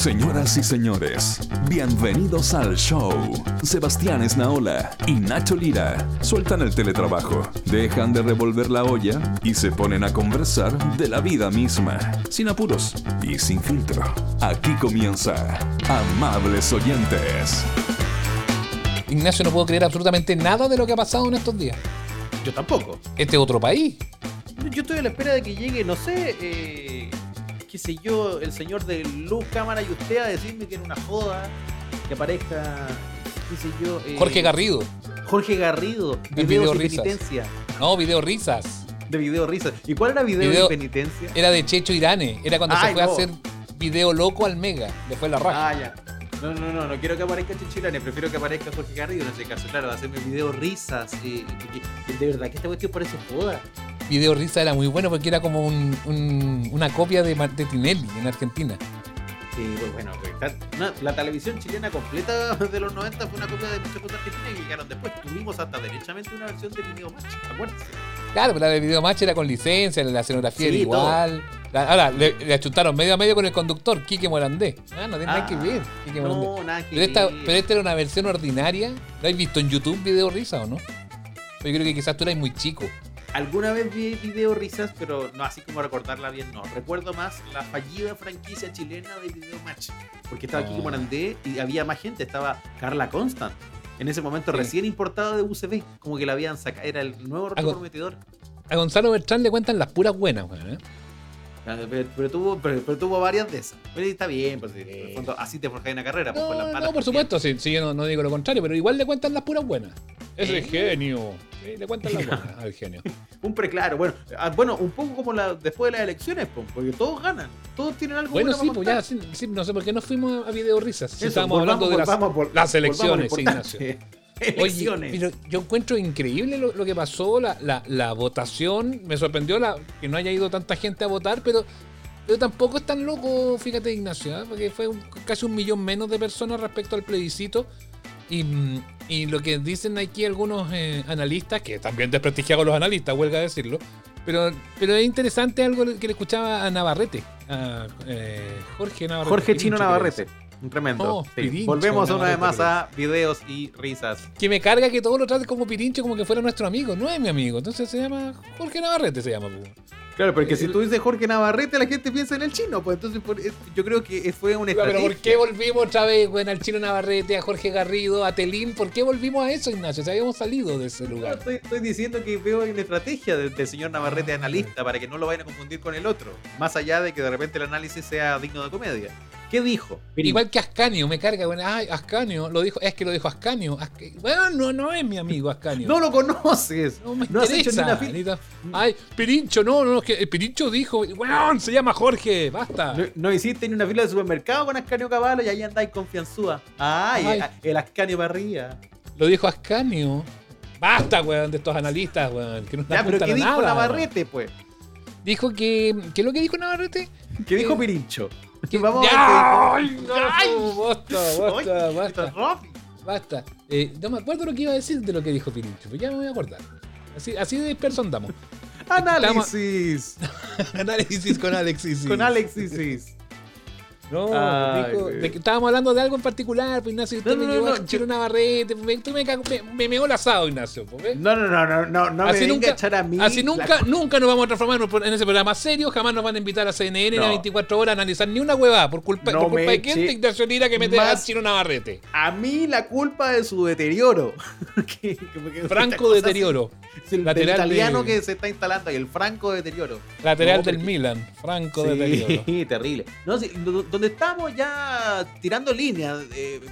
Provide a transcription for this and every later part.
Señoras y señores, bienvenidos al show. Sebastián Esnaola y Nacho Lira sueltan el teletrabajo, dejan de revolver la olla y se ponen a conversar de la vida misma, sin apuros y sin filtro. Aquí comienza Amables Oyentes. Ignacio, no puedo creer absolutamente nada de lo que ha pasado en estos días. Yo tampoco. Este es otro país. Yo estoy a la espera de que llegue, no sé, eh, qué sé yo, el señor de luz, cámara y usted a decirme que era una joda, que aparezca, qué sé yo. eh, Jorge Garrido. Jorge Garrido, videos video risas. penitencia. No, video risas. De video risas. ¿Y cuál era video, Video- y penitencia? Era de Checho Irane. Era cuando se fue a hacer video loco al Mega. Fue la raja. Ah, ya. No, no, no, no quiero que aparezca Chichirane, prefiero que aparezca Jorge Garrido en ese caso, claro, hacerme video risas. eh, porque de verdad que esta cuestión parece joda. Video risa era muy bueno porque era como un- un- una copia de, de Tinelli en Argentina. Sí, pues bueno, pues, la televisión chilena completa de los 90 fue una copia de muchas cosas argentinas que llegaron después. Tuvimos hasta derechamente una versión de Video Match, acuérdense. Claro, pero la de Video Match era con licencia, la escenografía era igual. Ahora, le, le achuntaron medio a medio con el conductor, Quique Morandé. Ah, no tiene nada Ah, que ver. Quique Morandé. No, nada que Pero esta, ver. pero esta era una versión ordinaria. ¿Lo has visto en YouTube video risa o no? Yo creo que quizás tú eras muy chico. Alguna vez vi video risas, pero no así como recordarla bien, no. Recuerdo más la fallida franquicia chilena de Video Match. Porque estaba Ah. Kiki Morandé y había más gente, estaba Carla Constant. En ese momento Sí. recién importada de UCB, como que la habían sacado, era el nuevo Algo- prometedor. A Gonzalo Bertrán le cuentan las puras buenas, weón, ¿eh? Pero, pero tuvo, pero, pero tuvo varias de esas. Pero está bien, pues, en el fondo, así te forjáis una carrera, pues, con las No, por supuesto, sí, sí, yo no, no digo lo contrario, pero igual le cuentan las puras buenas. Es ¿Eh? el genio. Sí, le cuentan las buenas al genio. Un preclaro, bueno, ah, bueno, un poco como la, después de las elecciones, pues, porque todos ganan, todos tienen algo Bueno, bueno sí, pues ya, sí, sí, no sé por qué no fuimos a video risas. Eso, estábamos volvamos- hablando de las, volvamos elecciones, sí. Ignacio. Elecciones. Oye, pero yo encuentro increíble lo, lo que pasó, la, la- la votación. Me sorprendió la, que no haya ido tanta gente a votar, pero, pero tampoco es tan loco, fíjate, Ignacio, ¿eh? porque fue un- casi un millón menos de personas respecto al plebiscito. Y, mm, y lo que dicen aquí algunos eh, analistas, que también desprestigiados los analistas, huelga decirlo, pero, pero es interesante algo que le escuchaba a Navarrete, a eh, Jorge Navarrete. Jorge Chino Navarrete. Un tremendo. Oh, Sí. Pirincho Volvemos una vez más a videos y risas. Que me carga que todo lo trate como Pirincho, como que fuera nuestro amigo. No es mi amigo. Entonces se llama Jorge Navarrete, se llama. pues. Claro, porque si El- tú dices Jorge Navarrete, la gente piensa en el chino. Pues entonces por- yo creo que fue una Pero estrategia. ¿por qué volvimos otra vez, güey, al Chino Navarrete, a Jorge Garrido, a Telín? ¿Por qué volvimos a eso, Ignacio? Si habíamos salido de ese lugar. estoy, estoy diciendo que veo una estrategia del, del señor Navarrete analista para que no lo vayan a confundir con el otro. Más allá de que de repente el análisis sea digno de comedia. ¿Qué dijo? Igual que Ascanio, me carga, güey. Ay, Ascanio, lo dijo, es que lo dijo Ascanio. Asca- Bueno, no, no es mi amigo Ascanio. No lo conoces. No me No has hecho ni interesa. una fil- ni ta- Ay, Pirincho, no, no, es que el Pirincho dijo, weón, se llama Jorge, basta. No, no hiciste ni una fila de supermercado con Ascanio Caballo y ahí andáis confianzúa. Ay, Ay. el Ascanio Barría. Lo dijo Ascanio. Basta, weón, de estos analistas, weón, que no Ya, pero ¿qué dijo Navarrete, pues? Dijo que. ¿Qué es lo que dijo Navarrete? ¿Qué dijo Eh, Pirincho? Qué ¡Ay, no! ¡Ay! Basta, basta, basta. Basta. Eh, no me acuerdo lo que iba a decir de lo que dijo Pirincho, pero ya me voy a acordar. Así, así de disperso andamos. Análisis. Análisis con Alexis. Con Alexis. No, Ay, dijo- de que estábamos hablando de algo en particular, pues Ignacio, usted No, me no, llevó no, a yo- Navarrete, me, tú me, me, me meó el asado, Ignacio. pues. No, no, no, no, no, no me así venga nunca, a echar a mí. así la nunca, cu- nunca nos vamos a transformar en ese programa serio, jamás nos van a invitar a CNN No. a 24 horas a analizar ni una huevada por culpa, No por culpa me de quién de Ignacio Lira que mete a Chino Navarrete. A mí la culpa de su deterioro. Que- que- Franco deterioro. así, El, Lateral del italiano de- que se está instalando ahí, el franco deterioro. Lateral No, del Milan, Franco Sí, deterioro. terrible. No, sí, donde estamos ya tirando líneas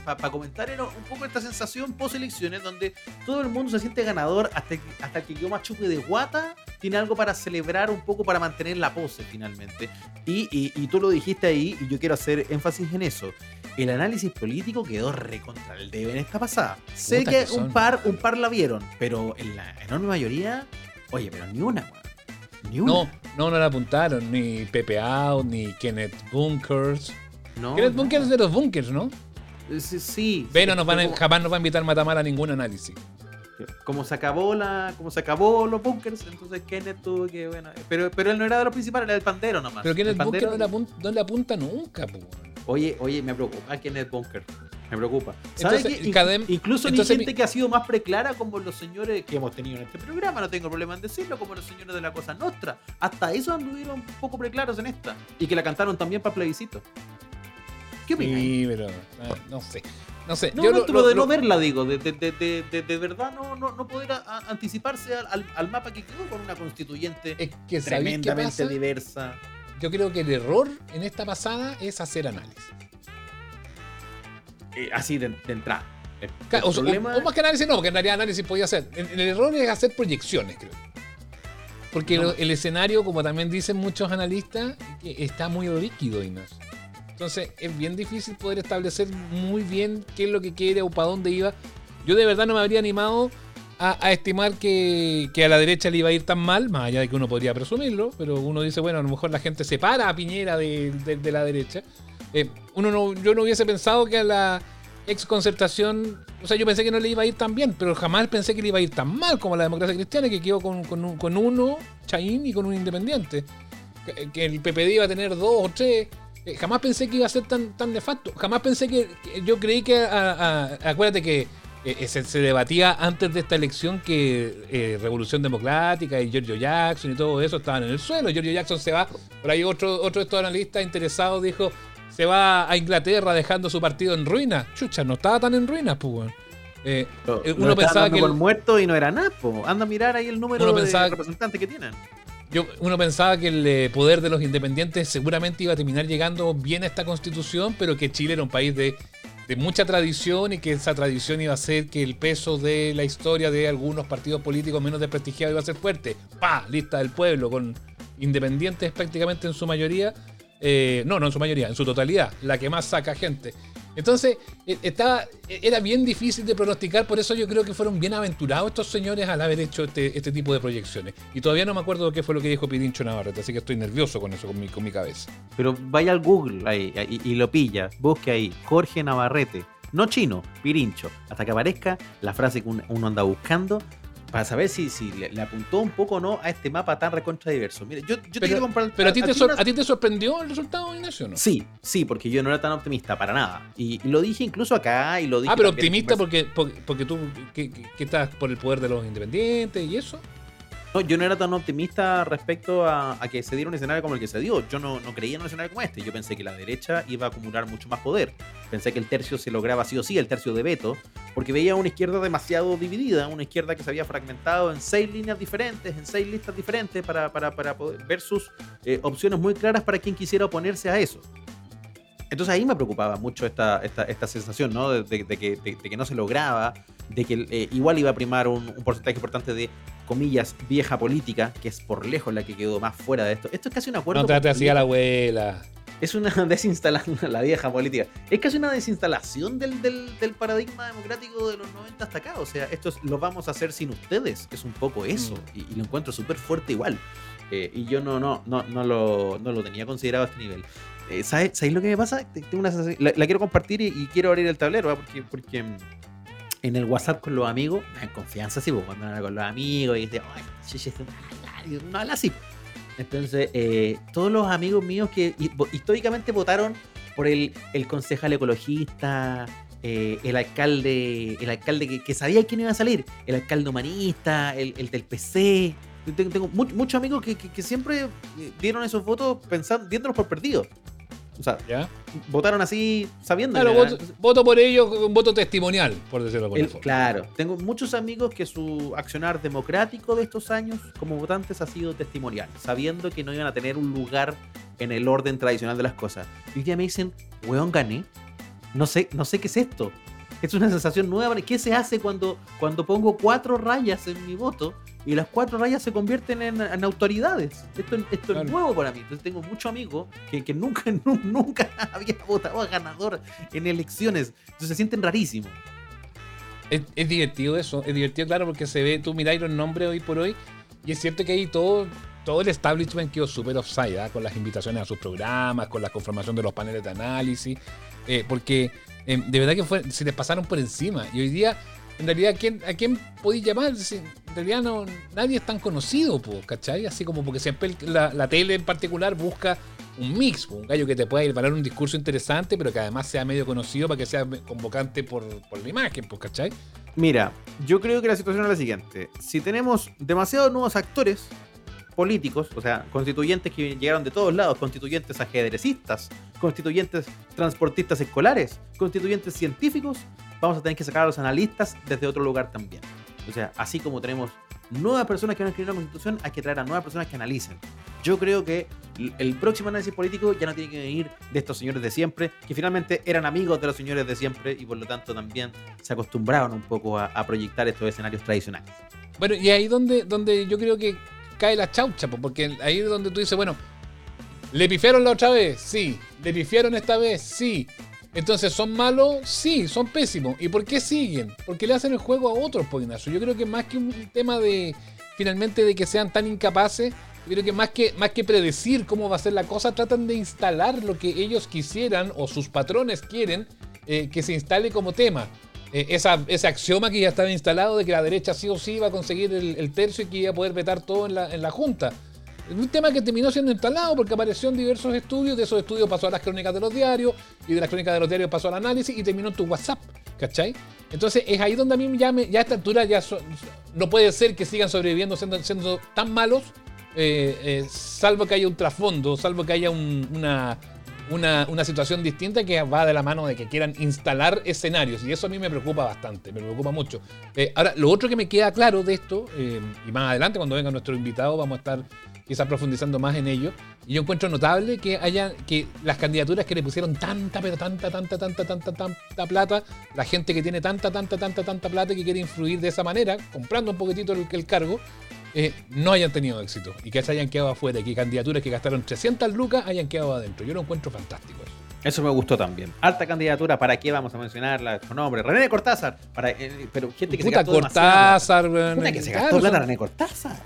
para comentar era un poco esta sensación post elecciones donde todo el mundo se siente ganador hasta que, hasta que quedó más chupe de guata tiene algo para celebrar un poco para mantener la pose finalmente. Y, y- y tú lo dijiste ahí y yo quiero hacer énfasis en eso. El análisis político quedó recontra el debe en esta pasada. Sé que, que un par un par la vieron pero en la enorme mayoría oye pero ni una. Ni una No, no, no la apuntaron, ni Pepe Out, ni Kenneth Bunkers. no, Kenneth no. Bunkers es de los bunkers, ¿no? Sí, sí. Ve, sí, no nos van a- como, jamás nos va a invitar Matamala a ningún análisis. como se acabó la, como se acabó los bunkers, entonces Kenneth tuvo que, bueno, pero, pero él no era de los principales, era el pandero nomás. Pero Kenneth El Bunker no le, apunta, no le apunta nunca, po. Oye, oye, me preocupa es Bunker. Me preocupa. ¿Sabes? Cadem- Incluso hay gente mi- que ha sido más preclara como los señores que hemos tenido en este programa, no tengo problema en decirlo, como los señores de la Cosa Nostra. Hasta eso anduvieron un poco preclaros en esta. Y que la cantaron también para plebiscito. ¿Qué opinas? Sí, pero ah, no sé. No sé. No, yo no, lo- lo- de no lo- verla, digo, de, de, de, de, verdad no, no, no poder a- a- anticiparse al, al- al mapa que quedó con una constituyente Es que ¿sabéis qué tremendamente diversa. Yo creo que el error en esta pasada es hacer análisis. Eh, así de, de entrada. El, Ca- el O, o- problema- o más que análisis no, porque en realidad análisis podía hacer. El, el error es hacer proyecciones, creo. Porque No. el escenario, como también dicen muchos analistas, que está muy líquido, Ignacio. Entonces es bien difícil poder establecer muy bien qué es lo que quiere o para dónde iba. Yo de verdad no me habría animado a, a estimar que, que a la derecha le iba a ir tan mal, más allá de que uno podría presumirlo, pero uno dice, bueno, a lo mejor la gente separa a Piñera de, de- la derecha. Eh, uno no, yo no hubiese pensado que a la ex concertación, o sea, yo pensé que no le iba a ir tan bien, pero jamás pensé que le iba a ir tan mal como la democracia cristiana, que quedó con, con un- con uno, Chaín, y con un independiente. Que, el PPD iba a tener dos o tres. Eh, jamás pensé que iba a ser tan, tan nefasto. Jamás pensé que, yo creí que, a- a- acuérdate que eh, se, se debatía antes de esta elección que eh, Revolución Democrática y Giorgio Jackson y todo eso estaban en el suelo. Giorgio Jackson se va, por ahí otro, otro de estos analistas interesados dijo, se va a Inglaterra dejando su partido en ruinas. Chucha, no estaba tan en ruinas, pues. Eh, eh, uno pensaba que por el- muerto y no era nada. po. Anda a mirar ahí el número de representantes que tienen. Yo, uno pensaba que el eh, poder de los independientes seguramente iba a terminar llegando bien a esta constitución, pero que Chile era un país de, de mucha tradición y que esa tradición iba a hacer que el peso de la historia de algunos partidos políticos menos desprestigiados iba a ser fuerte. ¡Pa! Lista del pueblo, con independientes prácticamente en su mayoría. Eh, no, no en su mayoría, en su totalidad, la que más saca gente. Entonces, eh, estaba, eh, era bien difícil de pronosticar, por eso yo creo que fueron bien aventurados estos señores al haber hecho este, este tipo de proyecciones. Y todavía no me acuerdo qué fue lo que dijo Pirincho Navarrete, así que estoy nervioso con eso, con mi, con mi cabeza. Pero vaya al Google ahí, ahí, y lo pilla. Busque ahí Jorge Navarrete. No chino, pirincho. Hasta que aparezca la frase que un- uno anda buscando para saber si, si le, le apuntó un poco o no a este mapa tan recontra diverso. Mire, yo, yo te quiero comprar. pero a, ti te sor- una- a ti te sorprendió el resultado, Ignacio, ¿no? Sí, sí, porque yo no era tan optimista para nada. Y, y lo dije incluso acá y lo dije. Ah, pero optimista porque, porque, porque tú que- que estás por el poder de los independientes y eso. No, yo no era tan optimista respecto a, que se diera un escenario como el que se dio. Yo no, creía en un escenario como este. Yo pensé que la derecha iba a acumular mucho más poder. Pensé que el tercio se lograba sí o sí, el tercio de veto, porque veía una izquierda demasiado dividida, una izquierda que se había fragmentado en seis líneas diferentes, en seis listas diferentes, para, para, para poder ver sus eh, opciones muy claras para quien quisiera oponerse a eso. Entonces ahí me preocupaba mucho esta, esta, esta sensación, ¿no? De, de- de que, de- que no se lograba, de que eh, igual iba a primar un, un porcentaje importante de, comillas, vieja política, que es por lejos la que quedó más fuera de esto. Esto es casi un acuerdo. No trate así a la abuela. es una desinstalación, la vieja política. Es casi una desinstalación del, del, del paradigma democrático de los 90 hasta acá. O sea, esto es- lo vamos a hacer sin ustedes. Es un poco eso. Mm. Y, y lo encuentro súper fuerte igual. Eh, y yo no, no, no, no, lo, no lo tenía considerado a este nivel. Eh, ¿sabes, ¿Sabéis lo que me pasa? Te- Tengo una la, quiero compartir y, quiero abrir el tablero, ¿ah? porque, porque mm, en el WhatsApp con los amigos, en confianza, sí, pues, cuando hablan con los amigos y dicen, ay, sí, y uno habla así. Entonces, eh, todos los amigos míos que históricamente votaron por el, el concejal ecologista, eh, el alcalde, el alcalde que, sabía quién iba a salir, el alcalde humanista, el, el del PC. Tengo, tengo mu- muchos amigos que, que- que siempre eh, dieron esos votos pensando, viéndolos por perdidos. O sea, ¿Ya? votaron así sabiendo. Claro, voto, voto por ellos, un voto testimonial, por decirlo de forma. claro, tengo muchos amigos que su accionar democrático de estos años como votantes ha sido testimonial, sabiendo que no iban a tener un lugar en el orden tradicional de las cosas. Y un día me dicen, weón, gané. No sé, no sé qué es esto. Es una sensación nueva. ¿Qué se hace cuando, cuando pongo cuatro rayas en mi voto y las cuatro rayas se convierten en, en autoridades? Esto, esto Claro. es nuevo para mí. Entonces tengo muchos amigos que, que nunca, nu- nunca había votado a ganador en elecciones. Entonces se sienten rarísimos. Es, es divertido eso, es divertido, claro, porque se ve, tú miráis los nombres hoy por hoy, y es cierto que ahí todo, todo el establishment quedó súper offside, ¿ah? con las invitaciones a sus programas, con la conformación de los paneles de análisis, eh, porque eh, de verdad que fue, se les pasaron por encima. Y hoy día, en realidad, ¿a quién, a quién podéis llamar? en realidad, no, nadie es tan conocido, po, ¿cachai? Así como porque siempre la, tele en particular busca un mix, un gallo que te pueda preparar un discurso interesante, pero que además sea medio conocido para que sea convocante por, por la imagen, po, ¿cachai? Mira, yo creo que la situación es la siguiente. Si tenemos demasiados nuevos actores, políticos, o sea, constituyentes que llegaron de todos lados, constituyentes ajedrecistas, constituyentes transportistas escolares, constituyentes científicos, vamos a tener que sacar a los analistas desde otro lugar también. O sea, así como tenemos nuevas personas que van a escribir una constitución, hay que traer a nuevas personas que analicen. Yo creo que el próximo análisis político ya no tiene que venir de estos señores de siempre, que finalmente eran amigos de los señores de siempre y por lo tanto también se acostumbraron un poco a, a proyectar estos escenarios tradicionales. Bueno, y ahí donde, donde yo creo que cae la chaucha, po, porque ahí es donde tú dices, bueno, ¿le pifiaron la otra vez? Sí. ¿Le pifiaron esta vez? Sí. Entonces, ¿son malos? Sí, son pésimos. ¿Y por qué siguen? Porque le hacen el juego a otros, po, Ignacio. Yo creo que más que un tema de, finalmente, de que sean tan incapaces, yo creo que más que, más que predecir cómo va a ser la cosa, tratan de instalar lo que ellos quisieran o sus patrones quieren eh, que se instale como tema. Eh, esa, ese axioma que ya estaba instalado de que la derecha sí o sí iba a conseguir el, tercio y que iba a poder vetar todo en la, en la Junta. Un tema que terminó siendo instalado porque apareció en diversos estudios, de esos estudios pasó a las crónicas de los diarios, y de las crónicas de los diarios pasó al análisis y terminó en tu WhatsApp, ¿cachai? Entonces es ahí donde a mí ya, me- ya a esta altura ya so- no puede ser que sigan sobreviviendo siendo, siendo tan malos, eh, eh, salvo que haya un trasfondo, salvo que haya un- una, una, una situación distinta que va de la mano de que quieran instalar escenarios. Y eso a mí me preocupa bastante, me preocupa mucho. Eh, ahora, lo otro que me queda claro de esto, eh, y más adelante cuando venga nuestro invitado vamos a estar quizás profundizando más en ello, y yo encuentro notable que haya que las candidaturas que le pusieron tanta, pero tanta, tanta, tanta, tanta, tanta plata, la gente que tiene tanta, tanta, tanta, tanta plata y que quiere influir de esa manera, comprando un poquitito el, el cargo, eh, no hayan tenido éxito y que se hayan quedado afuera, y que candidaturas que gastaron 300 lucas hayan quedado adentro. Yo lo encuentro fantástico. eso. Eso me gustó también. Alta candidatura, ¿para qué vamos a mencionarla con nombre? René Cortázar, para, eh, pero gente que se Puta gastó demasiada Cortázar, plata. Puta que se gastó plata René Cortázar.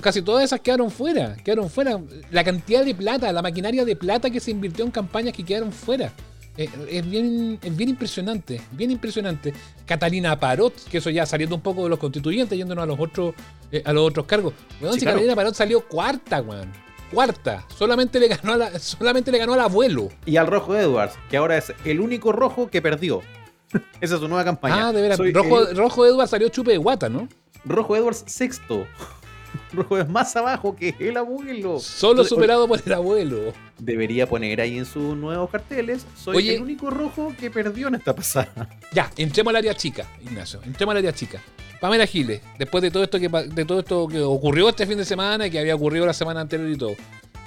Casi todas esas quedaron fuera, quedaron fuera. La cantidad de plata, la maquinaria de plata que se invirtió en campañas que quedaron fuera. Eh, es, bien, es bien impresionante, bien impresionante. Catalina Parot, que eso ya saliendo un poco de los constituyentes, yéndonos a los otros, eh, a los otros cargos. Sí, si claro. Catalina Parot salió cuarta, weón. Cuarta. Solamente le ganó a la- solamente le ganó al abuelo. Y al Rojo Edwards, que ahora es el único rojo que perdió. Esa es su nueva campaña. Ah, de veras. Soy Rojo, el Rojo Edward salió chupe de guata, ¿no? Rojo Edwards sexto. Rojo es más abajo que el abuelo. Solo Entonces, superado por el abuelo. Debería poner ahí en sus nuevos carteles. Soy Oye. el único rojo que perdió en esta pasada. Ya, entremos al área chica, Ignacio. Entremos al área chica. Pamela Giles, después de todo esto que de todo esto que ocurrió este fin de semana y que había ocurrido la semana anterior y todo.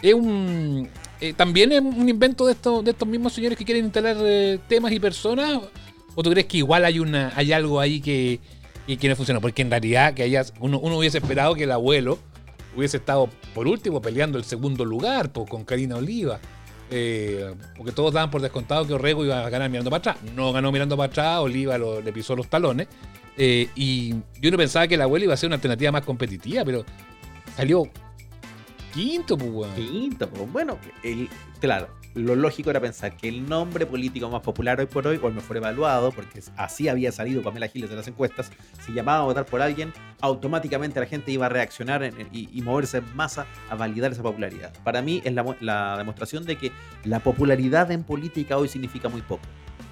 Es un eh, también es un invento de estos de estos mismos señores que quieren instalar eh, temas y personas o tú crees que igual hay una hay algo ahí que que, que no funciona, porque en realidad que hayas uno, uno hubiese esperado que el abuelo hubiese estado por último peleando el segundo lugar po, con Karina Oliva. Eh, porque todos daban por descontado que Orrego iba a ganar mirando para atrás. No ganó mirando para atrás, Oliva le pisó los talones. Eh, y yo no pensaba que el abuelo iba a ser una alternativa más competitiva, pero salió quinto, pues. Quinto, pues, bueno, el, claro, lo lógico era pensar que el nombre político más popular hoy por hoy, o el mejor evaluado, porque así había salido Pamela Giles de las encuestas, si llamaba a votar por alguien, automáticamente la gente iba a reaccionar y, moverse en masa a validar esa popularidad. Para mí es la demostración de que la popularidad en política hoy significa muy poco.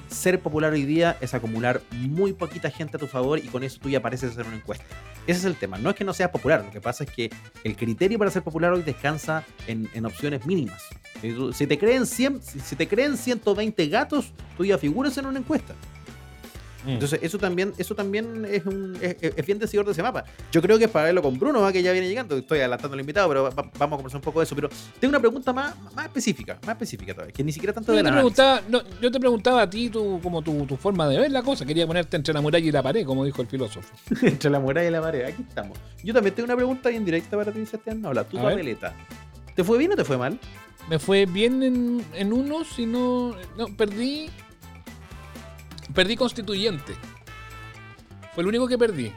Ser popular hoy día es acumular muy poquita gente a tu favor y con eso tú ya apareces en una encuesta. Ese es el tema. No es que no seas popular, lo que pasa es que el criterio para ser popular hoy descansa en, en opciones mínimas. Si, te creen 100, si, si te creen 120 gatos, tú ya figuras en una encuesta. Mm. Entonces, eso también, eso también es, un, es, es bien decidor de ese mapa. Yo creo que es para verlo con Bruno, ¿va? que ya viene llegando. Estoy adelantando al invitado, pero va- va- vamos a conversar un poco de eso. Pero tengo una pregunta más, más específica, más específica todavía, que ni siquiera tanto yo, de la preguntaba, no, yo te preguntaba a ti tu, como tu, tu forma de ver la cosa. Quería ponerte entre la muralla y la pared, como dijo el filósofo. Entre la muralla y la pared, aquí estamos. Yo también tengo una pregunta bien directa para ti, Sebastián. Habla, ver. papeleta. ¿Te fue bien o te fue mal? Me fue bien en, en unos y no, no. Perdí. Perdí constituyente. Fue el único que perdí.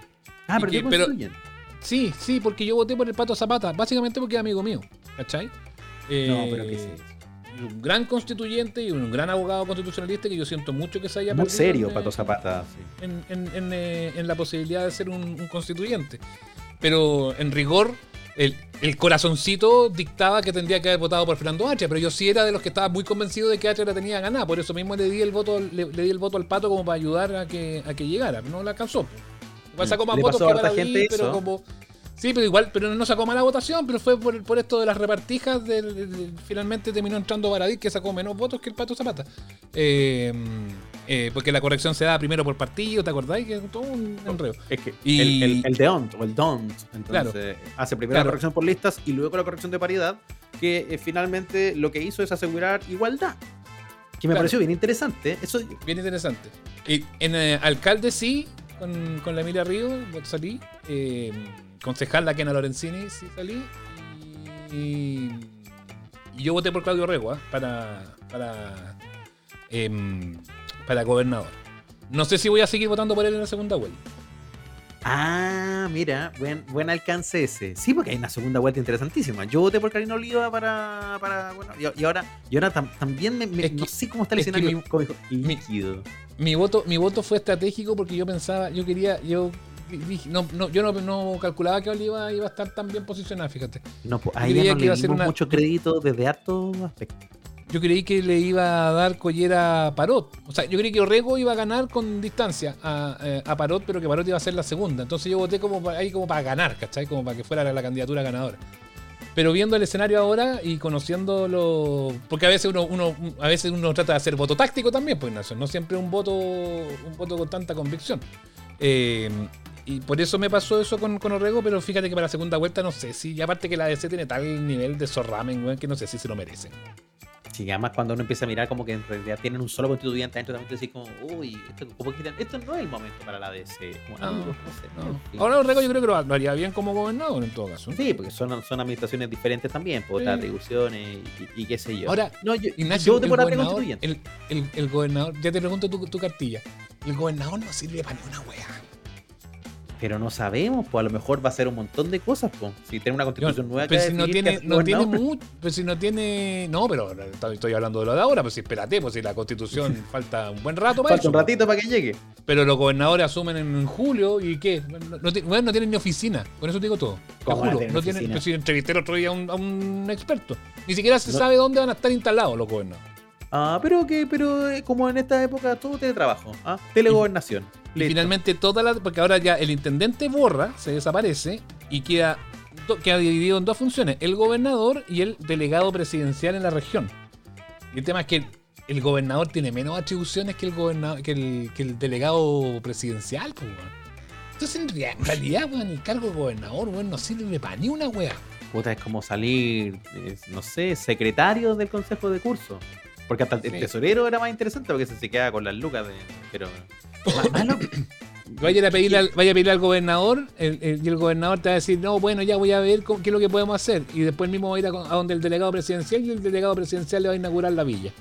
Ah, ¿Y pero qué? yo Pero- constituyen. Sí, sí, porque yo voté por el Pato Zapata. Básicamente porque es amigo mío. ¿Cachai? No, Eh, pero ¿qué es eso? y un gran constituyente y un gran abogado constitucionalista que yo siento mucho que se haya Muy serio, en, Pato Zapata. sí. en, en- en, eh, en la posibilidad de ser un, un constituyente. Pero en rigor, el, el corazoncito dictaba que tendría que haber votado por Fernando Atria, pero yo sí era de los que estaba muy convencido de que Atria la tenía ganada, por eso mismo le di el voto, le, le di el voto al pato como para ayudar a que, a que llegara, no la alcanzó. Igual sacó más Le votos que a harta Paradis, gente pero como. Sí, pero igual, pero no sacó mala votación, pero fue por, por esto de las repartijas, del- del- finalmente terminó entrando Baradí, que sacó menos votos que el Pato Zapata. Eh, eh, porque la corrección se da primero por partido, ¿te acordáis? Que es todo un enredo. Es que Y- el, el, el don't o el don't, entonces Claro. hace primero Claro. la corrección por listas y luego la corrección de paridad, que eh, finalmente lo que hizo es asegurar igualdad. Que me Claro. pareció bien interesante. Eso Bien interesante. Y en eh, alcalde sí, con, con la Emilia Río salí. Concejal la Kena Lorenzini sí salí. Y, y yo voté por Claudio Regua para, para, em, para gobernador. No sé si voy a seguir votando por él en la segunda vuelta. Ah, mira, buen, buen alcance ese. Sí, porque hay una segunda vuelta interesantísima. Yo voté por Karina Oliva para. para bueno, y, y ahora, y ahora tam- también me, me- Es que- no sé cómo está el es escenario mi- líquido. Mi voto, mi voto fue estratégico porque yo pensaba, yo quería, yo dije- no, no, yo no, no calculaba que Oliva iba a estar tan bien posicionada, fíjate. No, pues, Yo a ella diría no que le iba a ser una- mucho crédito desde hartos aspectos. Yo creí que le iba a dar collera a Parot. O sea, yo creí que Orrego iba a ganar con distancia a, eh, Parot, pero que Parot iba a ser la segunda. Entonces yo voté como ahí como para ganar, ¿cachai? Como para que fuera la, candidatura ganadora. Pero viendo el escenario ahora y conociéndolo. Porque a veces uno, a veces uno trata de hacer voto táctico también, pues Ignacio. No siempre un voto, un voto con tanta convicción. Eh, y por eso me pasó eso con, con Orrego, pero fíjate que para la segunda vuelta no sé si. Y aparte que la DC tiene tal nivel de zorramen, weón, que no sé si se lo merece. Sí, además cuando uno empieza a mirar como que en realidad tienen un solo constituyente adentro, también te decís como, uy, esto, como que esto no es el momento para la DC. Como, No, no sé. Ahora Orrego yo creo que lo, lo haría bien como gobernador en todo caso. Sí, porque son, son administraciones diferentes también, por Sí. las atribuciones y, y qué sé yo. Ahora, no, yo, Ignacio, yo voté el, gobernador, el, el- el gobernador, ya te pregunto tu, tu cartilla. El gobernador no sirve para ni una wea. Pero no sabemos, pues a lo mejor va a ser un montón de cosas, pues. Si tiene una constitución nueva que Pero si no tiene, no tiene mucho, pero si no tiene. No, pero estoy hablando de lo de ahora, pues si espérate, pues si la constitución falta un buen rato para Falta eso. un ratito para que llegue. Pero los gobernadores asumen en julio y qué? No, no, bueno, no tienen ni oficina. Con eso te digo todo. Te ¿Cómo van a juro, no tienen. Pues si entrevisté el otro día a un, a un experto. Ni siquiera se No. sabe dónde van a estar instalados los gobernadores. Ah, pero que, pero eh, como en esta época todo teletrabajo, ¿ah? telegobernación. Y finalmente toda la. Porque ahora ya el intendente borra, se desaparece y queda, do- queda dividido en dos funciones: el gobernador y el delegado presidencial en la región. Y el tema es que el, gobernador tiene menos atribuciones que el gobernador, que el, que el delegado presidencial, pues. Entonces, en, rea- en realidad, weón, el cargo de gobernador, weón, no sirve para ni una wea. Puta, es como salir, no sé, secretario del consejo de curso. Porque hasta el, el Sí. tesorero era más interesante porque se, se queda con las lucas de. Pero. Ma- malo- Vaya a pedirle al, vaya a pedirle al gobernador el- el- y el gobernador te va a decir, no, bueno, ya voy a ver cómo- qué es lo que podemos hacer. Y después mismo va a ir a, a donde el delegado presidencial y el delegado presidencial le va a inaugurar la villa.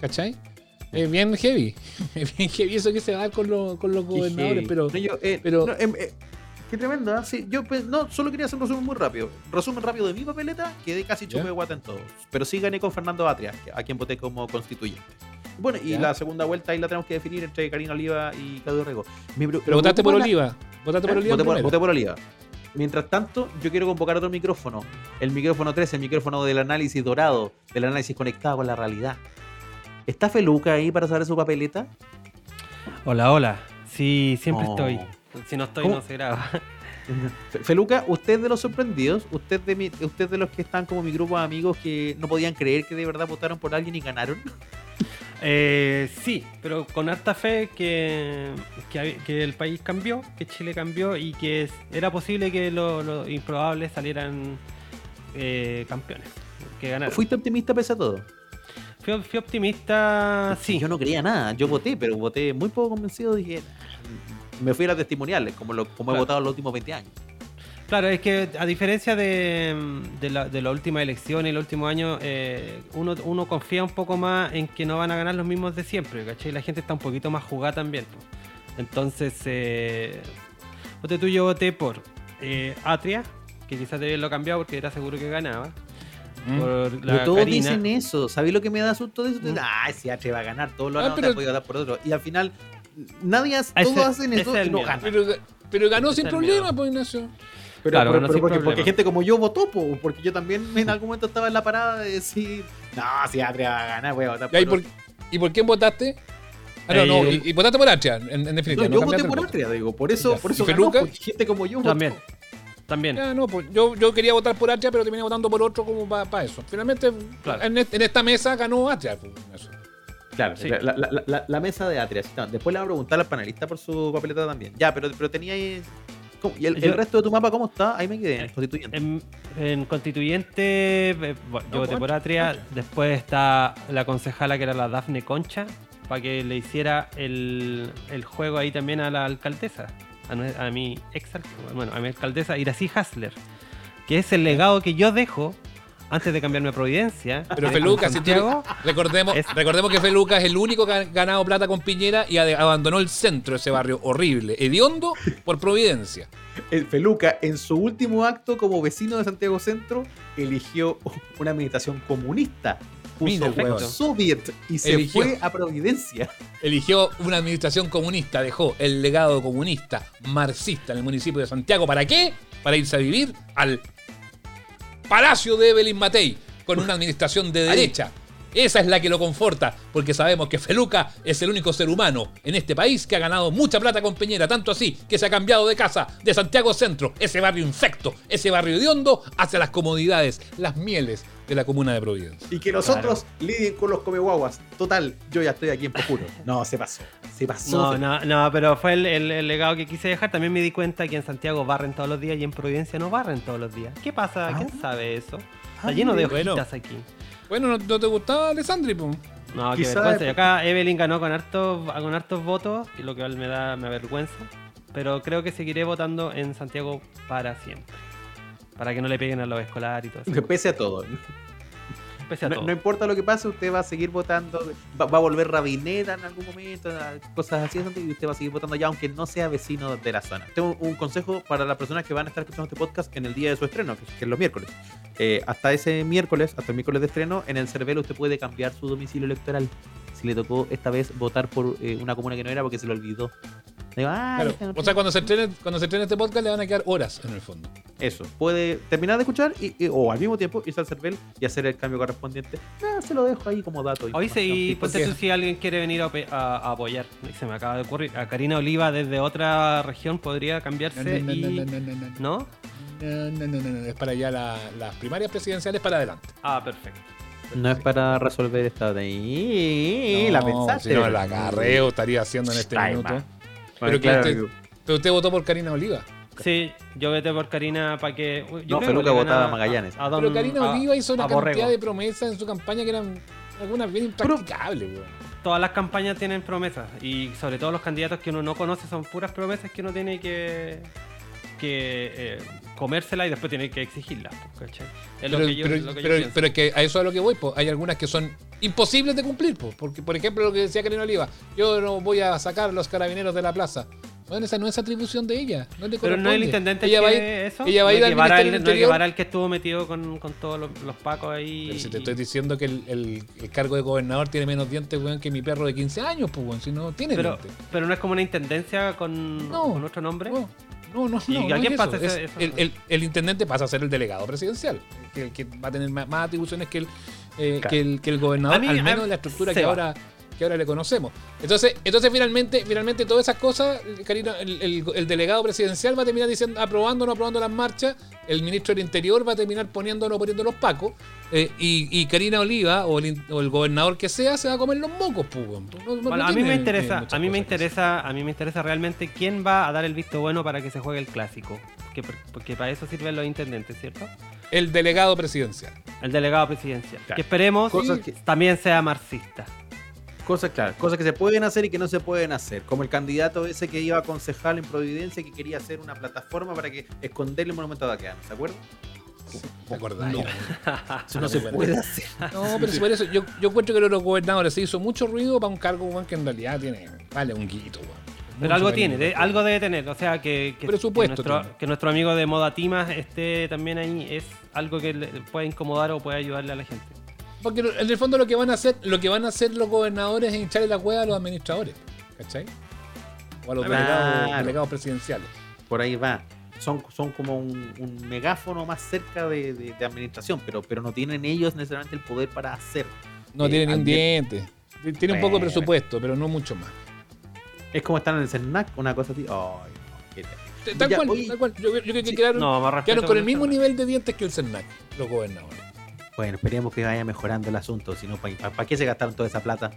¿Cachai? Es bien heavy. Es bien heavy eso que se va a dar con, los- con los gobernadores, heavy. pero... No, yo, eh, pero- no, em, eh, qué tremendo, ¿ah? Sí, yo pues, no, solo quería hacer un resumen muy rápido. Resumen rápido de mi papeleta, quedé casi chupe de guata en todos. Pero sí gané con Fernando Atria, a quien voté como constituyente. Bueno, y Ya. la segunda vuelta ahí la tenemos que definir entre Karina Oliva y Claudio Rego. Pero votaste por Oliva. Votaste por ¿Eh? Oliva Voté por, primero. voté por Oliva. Mientras tanto, yo quiero convocar otro micrófono. El micrófono 13, el micrófono del análisis dorado, del análisis conectado con la realidad. ¿Está Feluca ahí para saber su papeleta? Hola, hola. Sí, siempre Oh. estoy. Si no estoy, ¿Cómo? no se graba. Fe- Feluca, usted de los sorprendidos, usted de, mi- usted de los que están como mi grupo de amigos que no podían creer que de verdad votaron por alguien y ganaron. Eh, sí, pero con harta fe que, que, que el país cambió, que Chile cambió y que era posible que los lo improbables salieran eh, campeones, que. ¿Fuiste optimista pese a todo? Fui, fui optimista, sí. Yo no creía nada, yo voté, pero voté muy poco convencido. Dije, me fui a las testimoniales, como, lo, como he votado en los últimos 20 años. Claro, es que a diferencia de, de la, de la última elección y los últimos años, eh, uno, uno confía un poco más en que no van a ganar los mismos de siempre, ¿cachai? La gente está un poquito más jugada también. Entonces, eh, voté tú, yo voté por eh, Atria, que quizás debía lo cambiado porque era seguro que ganaba. Mm. por Pero todos Karina. dicen eso. ¿Sabéis lo que me da susto de eso? Mm. Ah, si Atre va a ganar, todos lo Ah, pero- a dar por otro. Y al final, nadie hace, Ese- todos hacen ese eso es el y no ganan. Pero, pero ganó Ese sin el problema, pues Ignacio. Pero, Claro, pero- no pero porque, porque gente como yo votó, po, porque yo también en algún momento estaba en la parada de decir, no, si Atre va a ganar, voy a votar Ya, ¿Y por por, ¿Y por quién votaste? Ah, no, Eh, no, y, y votaste por Atria, en, en No, definitiva. yo voté por. Atria, digo, por eso, por eso gente como yo votó. También. También. Ya, no, pues yo, yo quería votar por Atria, pero terminé votando por otro como para eso. Finalmente, Claro. en, est- en esta mesa ganó Atria. pues, eso. Claro, Sí. la, la- la- la- la mesa de Atria. Después le voy a preguntar al panelista por su papeleta también. Ya, pero, pero tenía ahí... ¿Y el, Yo- el resto de tu mapa cómo está? Ahí me quedé, en el constituyente. En, en constituyente, eh, bueno, yo No, voté por por Atria. Después está la concejala que era la Dafne Concha, para que le hiciera el, el juego ahí también a la alcaldesa, a, a mi ex bueno, a mi alcaldesa Iracy Hasler, que es el legado que yo dejo antes de cambiarme a Providencia. Pero Feluca, si tú, Santiago, recordemos, es- recordemos que Feluca es el único que ha ganado plata con Piñera y abandonó el centro de ese barrio horrible, hediondo, por Providencia. El Feluca, en su último acto como vecino de Santiago Centro, eligió una meditación comunista. Puso soviet y se Eligió. fue a Providencia. Eligió una administración comunista, dejó el legado comunista, marxista en el municipio de Santiago. ¿Para qué? Para irse a vivir al Palacio de Evelyn Matei, con una administración de derecha. Esa es la que lo conforta, porque sabemos que Feluca es el único ser humano en este país que ha ganado mucha plata con Peñera, tanto así que se ha cambiado de casa de Santiago Centro, ese barrio infecto, ese barrio hediondo, hacia las comodidades, las mieles de la comuna de Providencia. Y que nosotros lidien con los comeguaguas. Total, yo ya estoy aquí en Pocuro. No, se pasó. Se pasó. No, no, no, pero fue el, el- el legado que quise dejar. También me di cuenta que en Santiago barren todos los días y en Providencia no barren todos los días. ¿Qué pasa? Ah. ¿Quién sabe eso? Está Ah, lleno de bueno. hojitas aquí. Bueno, ¿no, no te gustaba Alessandri? po? No, qué vergüenza. acá Evelyn ganó con hartos, con hartos votos, y lo que me da me avergüenza. Pero creo que seguiré votando en Santiago para siempre. Para que no le peguen a los escolares y todo eso. Que pese a todo. Pese a No, todo. no importa lo que pase, usted va a seguir votando. Va, va a volver rabineta en algún momento, cosas así. Y usted va a seguir votando ya, aunque no sea vecino de la zona. Tengo un consejo para las personas que van a estar escuchando este podcast en el día de su estreno, que, que es los miércoles. Eh, hasta ese miércoles, hasta el miércoles de estreno, en el Cervelo usted puede cambiar su domicilio electoral. Si le tocó esta vez votar por eh, una comuna que no era porque se lo olvidó. Digo, "Ah, Claro. esta no O sea, cuando se, estrene, cuando se estrene este podcast le van a quedar horas en el fondo. Eso, puede terminar de escuchar y, y- o al mismo tiempo irse al Cervel y hacer el cambio correspondiente. Ah, se lo dejo ahí como dato. Hoy y información. ponte tú si alguien quiere venir a, ope- a- a apoyar. Se me acaba de ocurrir. A Karina Oliva desde otra región podría cambiarse No, no, y. no, no, no, no, no. ¿No? No, no, no, no, no, es para allá la- las primarias presidenciales para adelante. Ah, perfecto. No es para resolver esta de ahí. la pensaste. Si no, la acarreo estaría haciendo en este Ay, minuto. Pero, que claro, usted, digo, pero usted votó por Karina Oliva. Sí, yo vete por Karina para que. Yo No, Feluca votaba a Magallanes. a don- Pero Karina Oliva hizo una Borrego. cantidad de promesas en su campaña que eran algunas bien impracticables, weón. Todas las campañas tienen promesas. Y sobre todo los candidatos que uno no conoce son puras promesas que uno tiene que. que eh, comérselas y después tiene que exigirlas. ¿cachai? Es lo Pero, que yo, pero- es que a eso es a lo que voy, pues. hay algunas que son imposibles de cumplir, pues. porque por ejemplo lo que decía Karina Oliva, yo no voy a sacar a los carabineros de la plaza. Bueno, esa no es atribución de ella, no le Pero no es el intendente ella que va ir, eso. ella va a no ir es al Ministerio del Interior. al que estuvo metido con, con todos los, los pacos ahí. Pero si te y- estoy diciendo que el, el- el cargo de gobernador tiene menos dientes, weón, que mi perro de 15 años, pues, weón, si no tiene pero, dientes. pero no es como una intendencia con, No. con otro nombre. No, no, no. ¿Y no, a no quién es pasa eso. ese- Es eso? el, el- el intendente pasa a ser el delegado presidencial, que, que va a tener más, más atribuciones que el, eh, Claro. que el, que el gobernador, mí- al menos en la estructura que ahora, que ahora le conocemos. Entonces, entonces finalmente, finalmente todas esas cosas, Karina, el, el- el delegado presidencial va a terminar diciendo, aprobando o no aprobando las marchas, el ministro del Interior va a terminar poniendo o no poniendo los pacos, eh, y, y Karina Oliva o el, in- o el gobernador que sea se va a comer los mocos, pues. No- no Bueno, a mí me interesa, a mí me que interesa, a mí me interesa realmente quién va a dar el visto bueno para que se juegue el clásico, porque, porque para eso sirven los intendentes, ¿cierto? El delegado presidencial. El delegado presidencial, Claro. que esperemos Cosas que- también sea marxista. Cosas, claro, cosas que se pueden hacer y que no se pueden hacer. Como el candidato ese que iba a concejal en Providencia que quería hacer una plataforma para que esconderle el monumento a Baqueano, ¿se acuerdan? ¿Te acordás? No. Eso no se puede hacer. No, pero si por eso yo, yo encuentro que los gobernadores se hizo mucho ruido para un cargo que en realidad tiene. Vale, un guito. Pero algo tiene, de- algo debe tener. O sea, que, que, Presupuesto que, nuestro, tiene. que nuestro amigo de Moda Timas esté también ahí es algo que le puede incomodar o puede ayudarle a la gente. Porque en el fondo lo que van a hacer, lo que van a hacer los gobernadores es hincharle la cueva a los administradores. ¿Cachai? O a los Claro. delegados, delegados presidenciales. Por ahí va. Son, son como un, un megáfono más cerca de, de- de administración, pero, pero no tienen ellos necesariamente el poder para hacer. No Eh, tiene ni un diente. Tiene un poco de presupuesto, pero no mucho más. Es como estar en el CERNAC, una cosa así. Ay, no, qué terrible. Tal Ya, cual, tal cual. Yo, yo creo que Sí, quedaron, No, con el mismo nivel de dientes que el CERNAC, los gobernadores. Bueno, esperemos que vaya mejorando el asunto. Si no, ¿para qué se gastaron toda esa plata?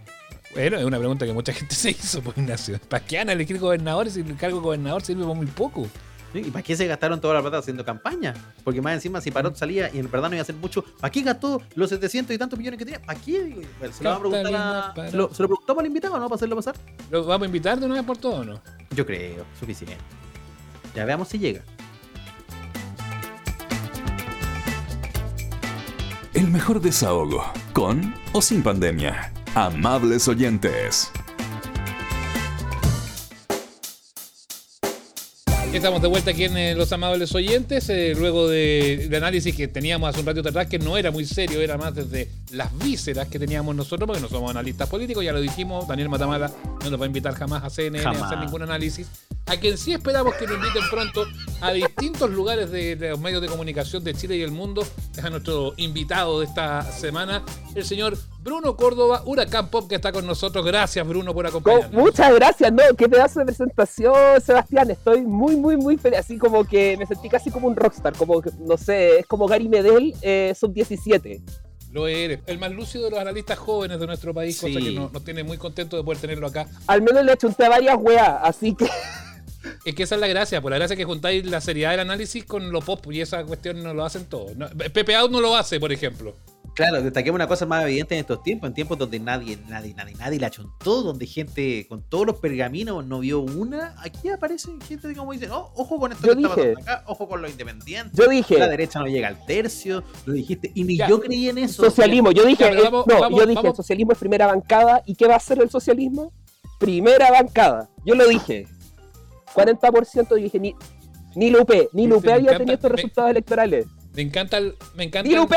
Bueno, es una pregunta que mucha gente se hizo, pues Ignacio. ¿Para qué van a elegir gobernadores si el cargo de gobernador sirve por muy poco? ¿Y para qué se gastaron toda la plata haciendo campaña? Porque más encima, si Parot salía y en verdad no iba a hacer mucho, ¿para qué gastó los 700 y tantos millones que tenía? ¿Para qué? Bueno, se lo a a-. ¿Se lo, se lo preguntamos al invitado no? ¿Para hacerlo pasar? ¿Lo vamos a invitar de una vez por todo o no? Yo creo, suficiente. Ya veamos si llega. El mejor desahogo, con o sin pandemia. Amables oyentes. Estamos de vuelta aquí en eh, Los Amables Oyentes, eh, luego de, de análisis que teníamos hace un ratito atrás, que no era muy serio, era más desde las vísceras que teníamos nosotros, porque no somos analistas políticos, ya lo dijimos, Daniel Matamala no nos va a invitar jamás a CNN a hacer ningún análisis. A quien sí esperamos que nos inviten pronto a distintos lugares de, de los medios de comunicación de Chile y el mundo, es a nuestro invitado de esta semana, el señor Bruno Córdoba, Huracán Pop, que está con nosotros. Gracias, Bruno, por Co- acompañarnos. muchas gracias, no, qué pedazo de presentación, Sebastián. Estoy muy, muy, muy feliz. Así como que me sentí casi como un rockstar, como, no sé, es como Gary Medel, eh, sub-17. Lo eres. El más lúcido de los analistas jóvenes de nuestro país, cosa Sí. que nos, nos tiene muy contento de poder tenerlo acá. Al menos le achunté a varias weas, así que Es que esa es la gracia, por la gracia que juntáis la seriedad del análisis con lo pop y esa cuestión no lo hacen todos. No, Pepe Out no lo hace, por ejemplo. Claro, destaquemos una cosa más evidente en estos tiempos, en tiempos donde nadie, nadie, nadie, nadie la chontó, donde gente con todos los pergaminos no vio una. Aquí aparece gente como dice, oh, ojo con esto Yo que está pasando acá, ojo con los independientes. yo dije, La derecha no llega al tercio, lo dijiste, y ni Ya. yo creí en eso. socialismo, yo dije, Ya, pero vamos- no, vamos- yo dije, vamos- el socialismo es primera bancada. ¿Y qué va a hacer el socialismo? Primera bancada. Yo lo dije. 40% dije, ni, ni la UP, ni UP había encanta- tenido estos me- resultados electorales. Me encanta el- me encanta Ni la UP.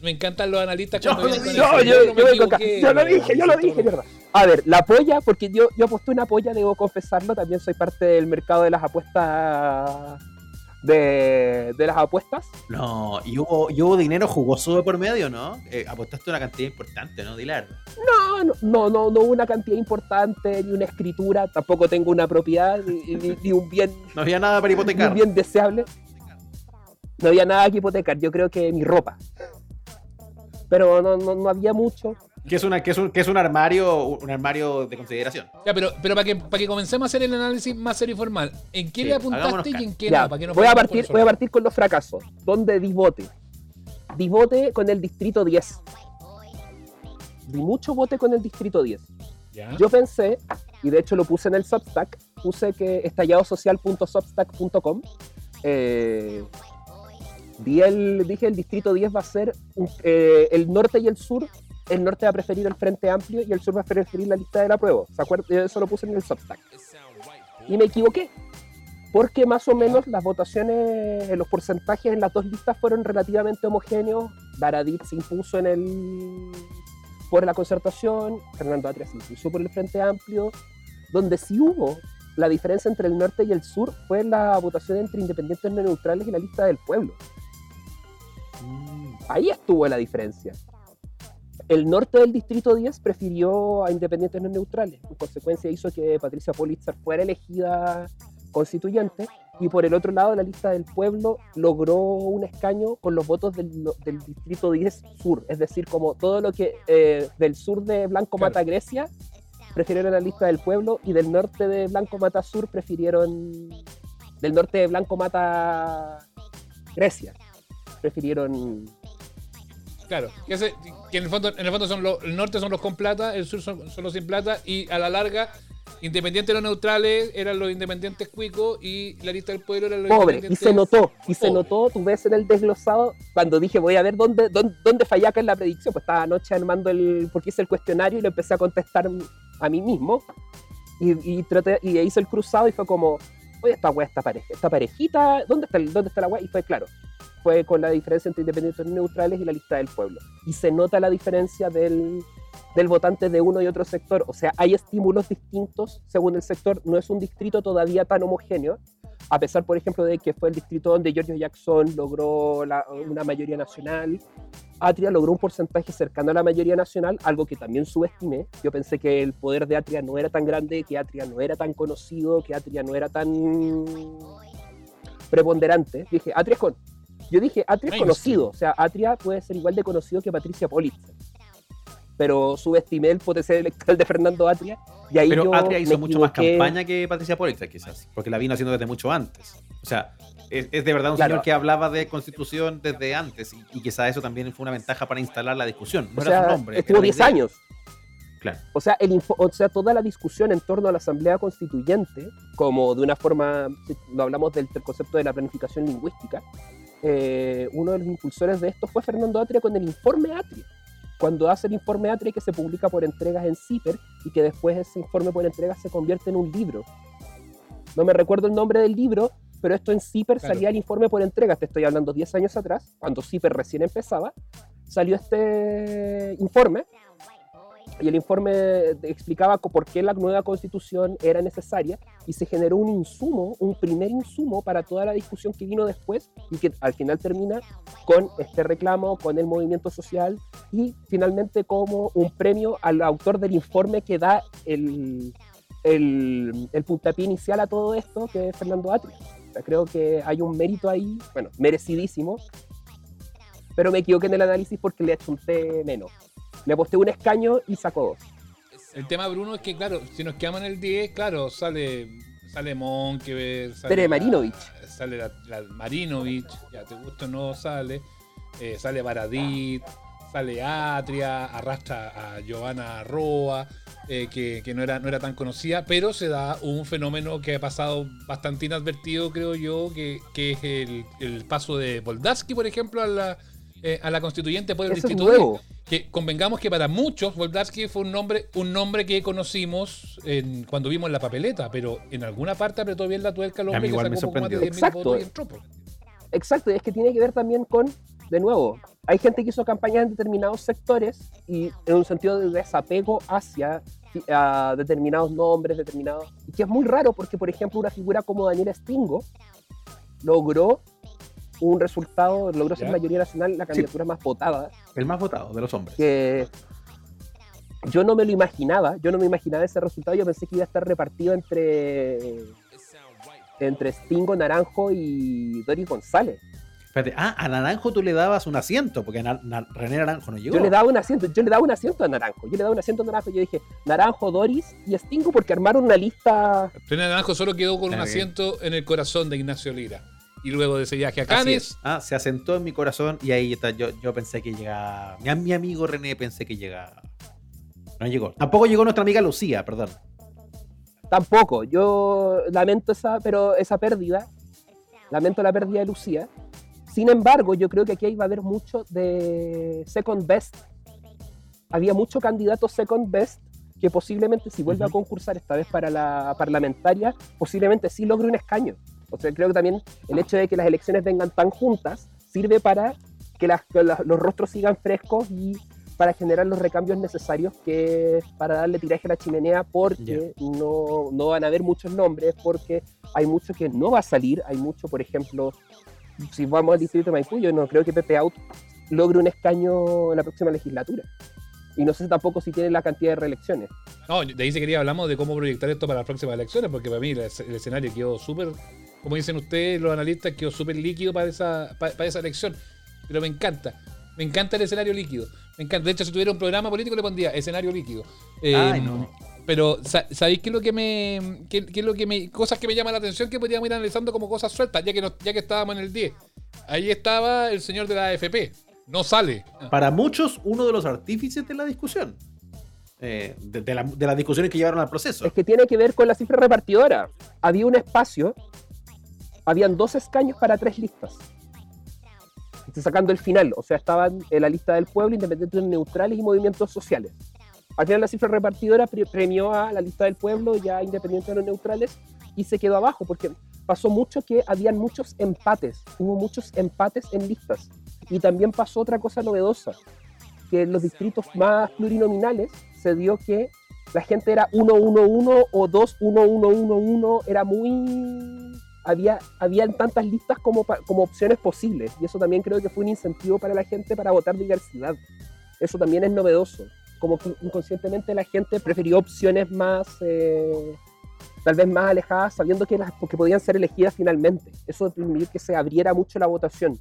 me encantan los analistas Yo cuando lo vienen dije. con No, eso. yo, no yo me Yo lo dije, yo lo dije, mierda. A ver, la polla, porque yo, yo aposté una polla, debo confesarlo, también soy parte del mercado de las apuestas. De, de las apuestas. No, y hubo, y hubo dinero jugoso de por medio, ¿no? Eh, apostaste una cantidad importante, ¿no? Dilar. No, no, no, no, no hubo una cantidad importante, ni una escritura, tampoco tengo una propiedad, ni, ni- ni un bien, No había nada para ni un hipotecar. bien deseable. No había nada que hipotecar, yo creo que mi ropa. Pero no, no, no había mucho. Que es, una, que, es un, que es un armario un armario de consideración. Ya, pero, pero para que para que comencemos a hacer el análisis más serio y formal, ¿en qué Sí, le apuntaste y en qué Ya, no? Para que nos voy, a partir, con voy a partir con los fracasos. ¿Dónde di bote? Di bote con el distrito 10. Di mucho bote con el distrito 10. Ya. Yo pensé, y de hecho lo puse en el Substack, puse que estalladosocial.substack.com. Eh, di el, dije el distrito 10 va a ser eh, el norte y el sur. El norte va a preferir el Frente Amplio y el sur va a preferir la lista de la prueba. ¿Se acuerdan? Eso lo puse en el Substack. Y me equivoqué. Porque más o menos las votaciones, eh, los porcentajes en las dos listas fueron relativamente homogéneos. Baradit se impuso en el por la concertación, Fernando Atria se impuso por el Frente Amplio. Donde sí hubo la diferencia entre el norte y el sur fue la votación entre independientes no neutrales y la lista del pueblo. Ahí estuvo la diferencia. El norte del distrito 10 prefirió a independientes no neutrales. En consecuencia hizo que Patricia Politzer fuera elegida constituyente y por el otro lado la lista del pueblo logró un escaño con los votos del, del distrito 10 sur, es decir, como todo lo que eh, del sur de Blanco Claro. Mata Grecia prefirieron la lista del pueblo y del norte de Blanco Mata Sur prefirieron del norte de Blanco Mata Grecia prefirieron Claro, que, ese- que en el fondo, en el fondo son los, el norte son los con plata, el sur son, son los sin plata, y a la larga, independientes los neutrales eran los independientes cuicos y la lista del pueblo eran los pobre y independientes. se notó y se notó tú ves en el desglosado cuando dije voy a ver dónde dónde, dónde fallé acá en la predicción pues estaba anoche armando el porque hice el cuestionario y lo empecé a contestar a mí mismo Y, y, traté, y hice el cruzado y fue como, oye, esta weá, esta, pareja, esta parejita, ¿dónde está, ¿dónde está la weá? Y fue claro, fue con la diferencia entre independientes neutrales y la lista del pueblo. Y se nota la diferencia del, del votante de uno y otro sector. O sea, hay estímulos distintos según el sector. No es un distrito todavía tan homogéneo, a pesar, por ejemplo, de que fue el distrito donde George Jackson logró la, una mayoría nacional. Atria logró un porcentaje cercano a la mayoría nacional, algo que también subestimé. Yo pensé que el poder de Atria no era tan grande, que Atria no era tan conocido, que Atria no era tan preponderante. Dije, Atria es con... Yo dije, Atria es conocido, o sea, Atria puede ser igual de conocido que Patricia Politzer pero subestimé el potencial electoral de Fernando Atria. Y ahí pero yo Atria hizo mucho más campaña que Patricia Polita, quizás, porque la vino haciendo desde mucho antes. O sea, es, es de verdad un Claro. señor que hablaba de constitución desde antes y, y quizás eso también fue una ventaja para instalar la discusión. No O era sea, su nombre. estuvo era la 10 idea. años. Claro. O sea, el info- o sea, toda la discusión en torno a la Asamblea Constituyente, como de una forma, lo hablamos del, del concepto de la planificación lingüística, eh, uno de los impulsores de esto fue Fernando Atria con el informe Atria. Cuando hace el informe Atria que se publica por entregas en CIPER y que después ese informe por entregas se convierte en un libro. No me recuerdo el nombre del libro, pero esto en CIPER Claro. salía el informe por entregas, te estoy hablando 10 años atrás, cuando CIPER recién empezaba, salió este informe y el informe explicaba por qué la nueva constitución era necesaria y se generó un insumo, un primer insumo para toda la discusión que vino después y que al final termina con este reclamo, con el movimiento social y finalmente como un premio al autor del informe que da el, el, el puntapié inicial a todo esto, que es Fernando Atria. O sea, creo que hay un mérito ahí, bueno, merecidísimo, pero me equivoqué en el análisis porque le achunté menos. Le aposté un escaño y sacó dos. El tema, Bruno, es que, claro, si nos quedamos en el 10, claro, sale sale Monkever, sale Tere la- Marinovich. sale la, la Marinovich, ya te gusta o no sale, eh, sale Baradit, sale Atria, arrastra a Giovanna Roa, eh, que, que no, era, no era tan conocida, pero se da un fenómeno que ha pasado bastante inadvertido, creo yo, que, que es el, el paso de Boldarsky, por ejemplo, a la, eh, a la constituyente por el Eso es distrito 10 nuevo. que convengamos que para muchos Voldarsky fue un nombre, un nombre que conocimos en- cuando vimos la papeleta, pero en alguna parte apretó bien la tuerca el hombre que igual me sacó poco más de sorprendió. 10.000 Exacto. votos y entró. Exacto, y es que tiene que ver también con, de nuevo, hay gente que hizo campañas en determinados sectores y en un sentido de desapego hacia a determinados nombres, determinados... Y que es muy raro porque, por ejemplo, una figura como Daniel Stingo logró un resultado, logró ser Ya. mayoría nacional, la candidatura más votada, El más votado de los hombres. que yo no me lo imaginaba, yo no me imaginaba ese resultado, yo pensé que iba a estar repartido entre entre Stingo, Naranjo y Doris González. Espérate, ah, a Naranjo tú le dabas un asiento, porque Na- Na- René Naranjo no llegó. Yo le daba un asiento, yo le daba un asiento a Naranjo, yo le daba un asiento a Naranjo, yo dije Naranjo, Doris y Stingo porque armaron una lista. René Naranjo solo quedó con un bien. asiento en el corazón de Ignacio Lira. Y luego de ese viaje a Cannes, es. Ah, se asentó en mi corazón y ahí está. Yo, yo pensé que llegaba. Mi, mi amigo René pensé que llegaba. No llegó. Tampoco llegó nuestra amiga Lucía, perdón. Tampoco, yo lamento esa, pero esa pérdida, lamento la pérdida de Lucía. Sin embargo, yo creo que aquí va a haber mucho de second best. Había mucho candidato second best que posiblemente si vuelve a concursar esta vez para la parlamentaria, posiblemente sí logre un escaño. O sea, creo que también el hecho de que las elecciones vengan tan juntas sirve para que, las- que las- los rostros sigan frescos y para generar los recambios necesarios que para darle tiraje a la chimenea porque no, no van a haber muchos nombres, porque hay mucho que no va a salir, hay mucho, por ejemplo, si vamos al distrito de Maipú, yo no creo que Pepe Out logre un escaño en la próxima legislatura. Y no sé tampoco si tiene la cantidad de reelecciones. no, de ahí se quería hablamos de cómo proyectar esto para las próximas elecciones, porque para mí el escenario quedó súper, como dicen ustedes, los analistas, quedó súper líquido para esa, para, para esa elección. Pero me encanta, me encanta el escenario líquido. Me encanta. De hecho, si tuviera un programa político le pondría escenario líquido. Eh, Ay, no. Pero, sa- ¿sabéis qué es lo que me. Qué, qué es lo que me. Cosas que me llaman la atención que podríamos ir analizando como cosas sueltas, ya que, nos- ya que estábamos en el 10. Ahí estaba el señor de la AFP. No sale. Para muchos, uno de los artífices de la discusión. Eh, de, de la- de las discusiones que llevaron al proceso. Es que tiene que ver con la cifra repartidora. Había un espacio, habían dos escaños para tres listas. Estoy sacando el final, o sea, estaban en la lista del pueblo, independientes neutrales y movimientos sociales. Al final la cifra repartidora pre- premió a la lista del pueblo, ya independientes de los neutrales, y se quedó abajo, porque pasó mucho que habían muchos empates, hubo muchos empates en listas. Y también pasó otra cosa novedosa, que en los distritos más plurinominales se dio que la gente era 1-1-1 o 2-1-1-1-1, era muy... Había, habían tantas listas como, como opciones posibles, y eso también creo que fue un incentivo para la gente para votar diversidad. Eso también es novedoso, como que inconscientemente la gente prefirió opciones más... eh, tal vez más alejadas, sabiendo que, las, que podían ser elegidas finalmente. Eso de permitir que se abriera mucho la votación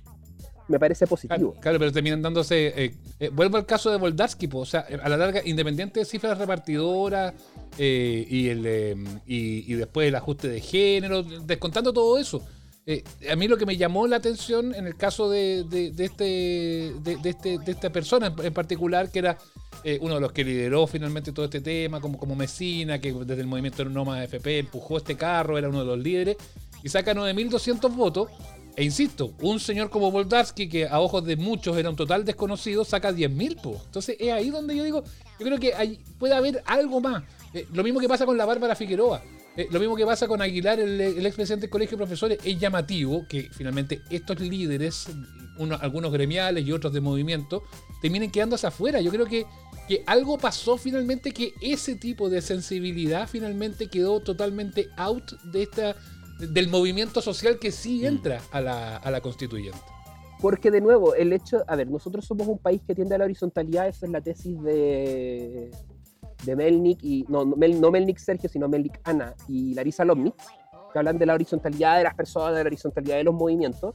me parece positivo. Claro, pero terminan dándose. eh, eh, vuelvo al caso de Voldarsky, o sea, a la larga, independiente de cifras repartidoras eh, y, el, eh, y, después el ajuste de género, descontando todo eso. eh, a mí lo que me llamó la atención en el caso de, de- este, de, este, de esta persona en, particular, que era uno de los que lideró finalmente todo este tema, como, como Mesina, que desde el movimiento Nómada FP empujó este carro, era uno de los líderes, y saca 9.200 votos. E insisto, un señor como Voldarsky, que a ojos de muchos era un total desconocido, saca 10.000, po. Entonces es ahí donde yo digo, yo creo que hay, puede haber algo más. Eh, lo mismo que pasa con la Bárbara Figueroa. Eh, lo mismo que pasa con Aguilar, el, el expresidente del Colegio de Profesores. Es llamativo que finalmente estos líderes, uno- algunos gremiales y otros de movimiento, terminen quedándose afuera. Yo creo que, que algo pasó finalmente que ese tipo de sensibilidad finalmente quedó totalmente out de esta del movimiento social que sí entra a la, a la constituyente. Porque de nuevo, el hecho, a ver, nosotros somos un país que tiende a la horizontalidad, esa es la tesis de, de Melnik, y no, no, Mel- no Melnik Sergio, sino Melnik Ana y Larisa Lomnitz, que hablan de la horizontalidad de las personas, de la horizontalidad de los movimientos,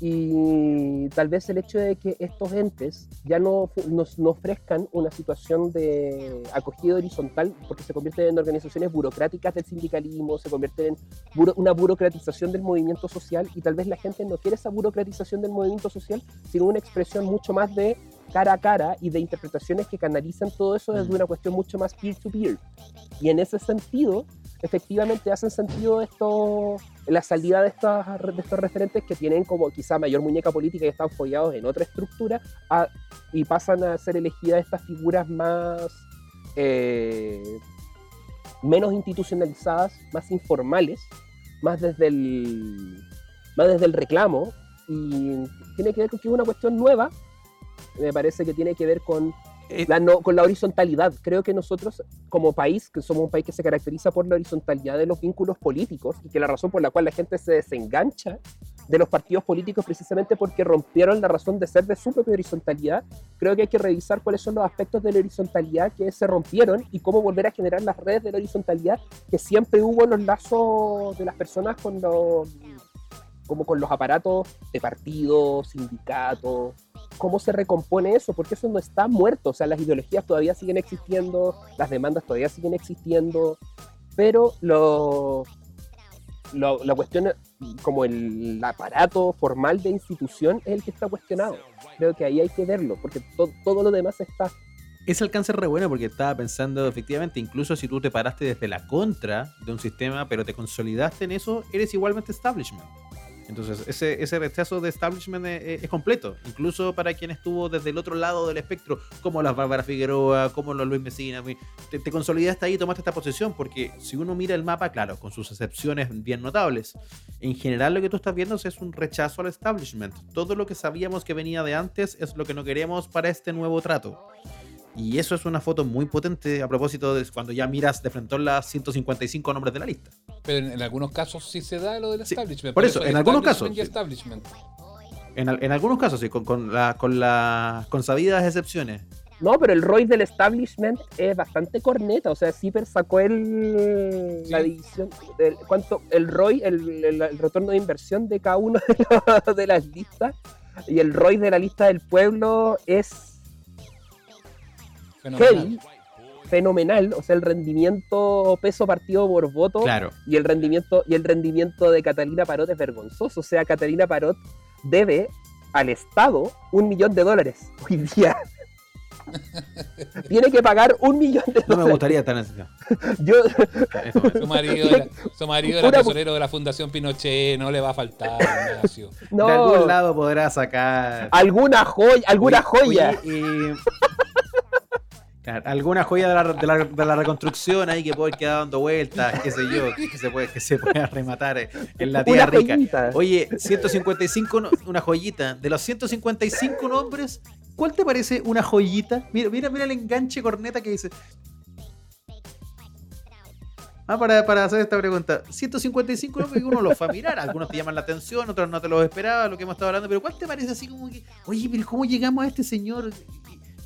y tal vez el hecho de que estos entes ya no nos, no ofrezcan una situación de acogida horizontal, porque se convierten en organizaciones burocráticas del sindicalismo, se convierten en buro- una burocratización del movimiento social y tal vez la gente no quiere esa burocratización del movimiento social, sino una expresión mucho más de cara a cara y de interpretaciones que canalicen todo eso desde una cuestión mucho más peer-to-peer. Y en ese sentido, efectivamente hacen sentido esto, la salida de, estas, de estos referentes que tienen como quizá mayor muñeca política y están follados en otra estructura y pasan a ser elegidas estas figuras más... eh, menos institucionalizadas, más informales, más desde el, más desde el reclamo, y tiene que ver con que es una cuestión nueva, me parece que tiene que ver con la, no- con la horizontalidad. Creo que nosotros, como país, que somos un país que se caracteriza por la horizontalidad de los vínculos políticos, y que la razón por la cual la gente se desengancha de los partidos políticos precisamente porque rompieron la razón de ser de su propia horizontalidad, creo que hay que revisar cuáles son los aspectos de la horizontalidad que se rompieron y cómo volver a generar las redes de la horizontalidad que siempre hubo en los lazos de las personas con los como con los aparatos de partidos, sindicatos, cómo se recompone eso, porque eso no está muerto, o sea, las ideologías todavía siguen existiendo, las demandas todavía siguen existiendo, pero lo, lo- la cuestión, como el aparato formal de institución es el que está cuestionado. Creo que ahí hay que verlo, porque to- todo lo demás está. Ese alcance es re bueno porque estaba pensando, efectivamente, incluso si tú te paraste desde la contra de un sistema, pero te consolidaste en eso, eres igualmente establishment. Entonces, ese, ese rechazo de establishment es, es completo, incluso para quien estuvo desde el otro lado del espectro, como las Bárbara Figueroa, como los Luis Mesina. mi- Te, te consolidaste ahí y tomaste esta posición, porque si uno mira el mapa, claro, con sus excepciones bien notables, en general lo que tú estás viendo es un rechazo al establishment. Todo lo que sabíamos que venía de antes es lo que no queremos para este nuevo trato. Y eso es una foto muy potente a propósito de cuando ya miras de frente a las 155 nombres de la lista. Pero en, en algunos casos sí se da lo del Sí, establishment. por eso, en algunos casos, y establishment. En, en algunos casos, sí, con, con, la- con las consabidas excepciones. No, pero el ROI del establishment es bastante corneta. O sea, Zipper sacó el, la Sí. división. El, ¿cuánto? el ROI, el, el- el retorno de inversión de cada una de, las- de las listas. Y el ROI de la lista del pueblo es Fenomenal. heavy, fenomenal. O sea, el rendimiento peso partido por voto. Claro. Y el rendimiento, y el rendimiento de Catalina Parot es vergonzoso. O sea, Catalina Parot debe al Estado un millón de dólares hoy día. Tiene que pagar un millón de No me dólares. gustaría estar en ese Yo, Su marido, era, su marido era tesorero de la Fundación Pinochet, no le va a faltar. Ignacio. no, De algún lado podrá sacar. alguna joya, alguna Oye, joya. oye, eh, alguna joya de la, de, la, de la reconstrucción ahí que puede quedar dando vueltas, qué sé yo, que se puede, que se pueda rematar en la tía Una rica. joyita. Oye, 155, no- una joyita. De los 155 nombres, ¿cuál te parece una joyita? Mira, mira, mira el enganche corneta que dice. Ah, para, para hacer esta pregunta. 155 nombres que uno los va a mirar. Algunos te llaman la atención, otros no te los esperaba, lo que hemos estado hablando. Pero ¿cuál te parece así como que, oye, pero ¿cómo llegamos a este señor?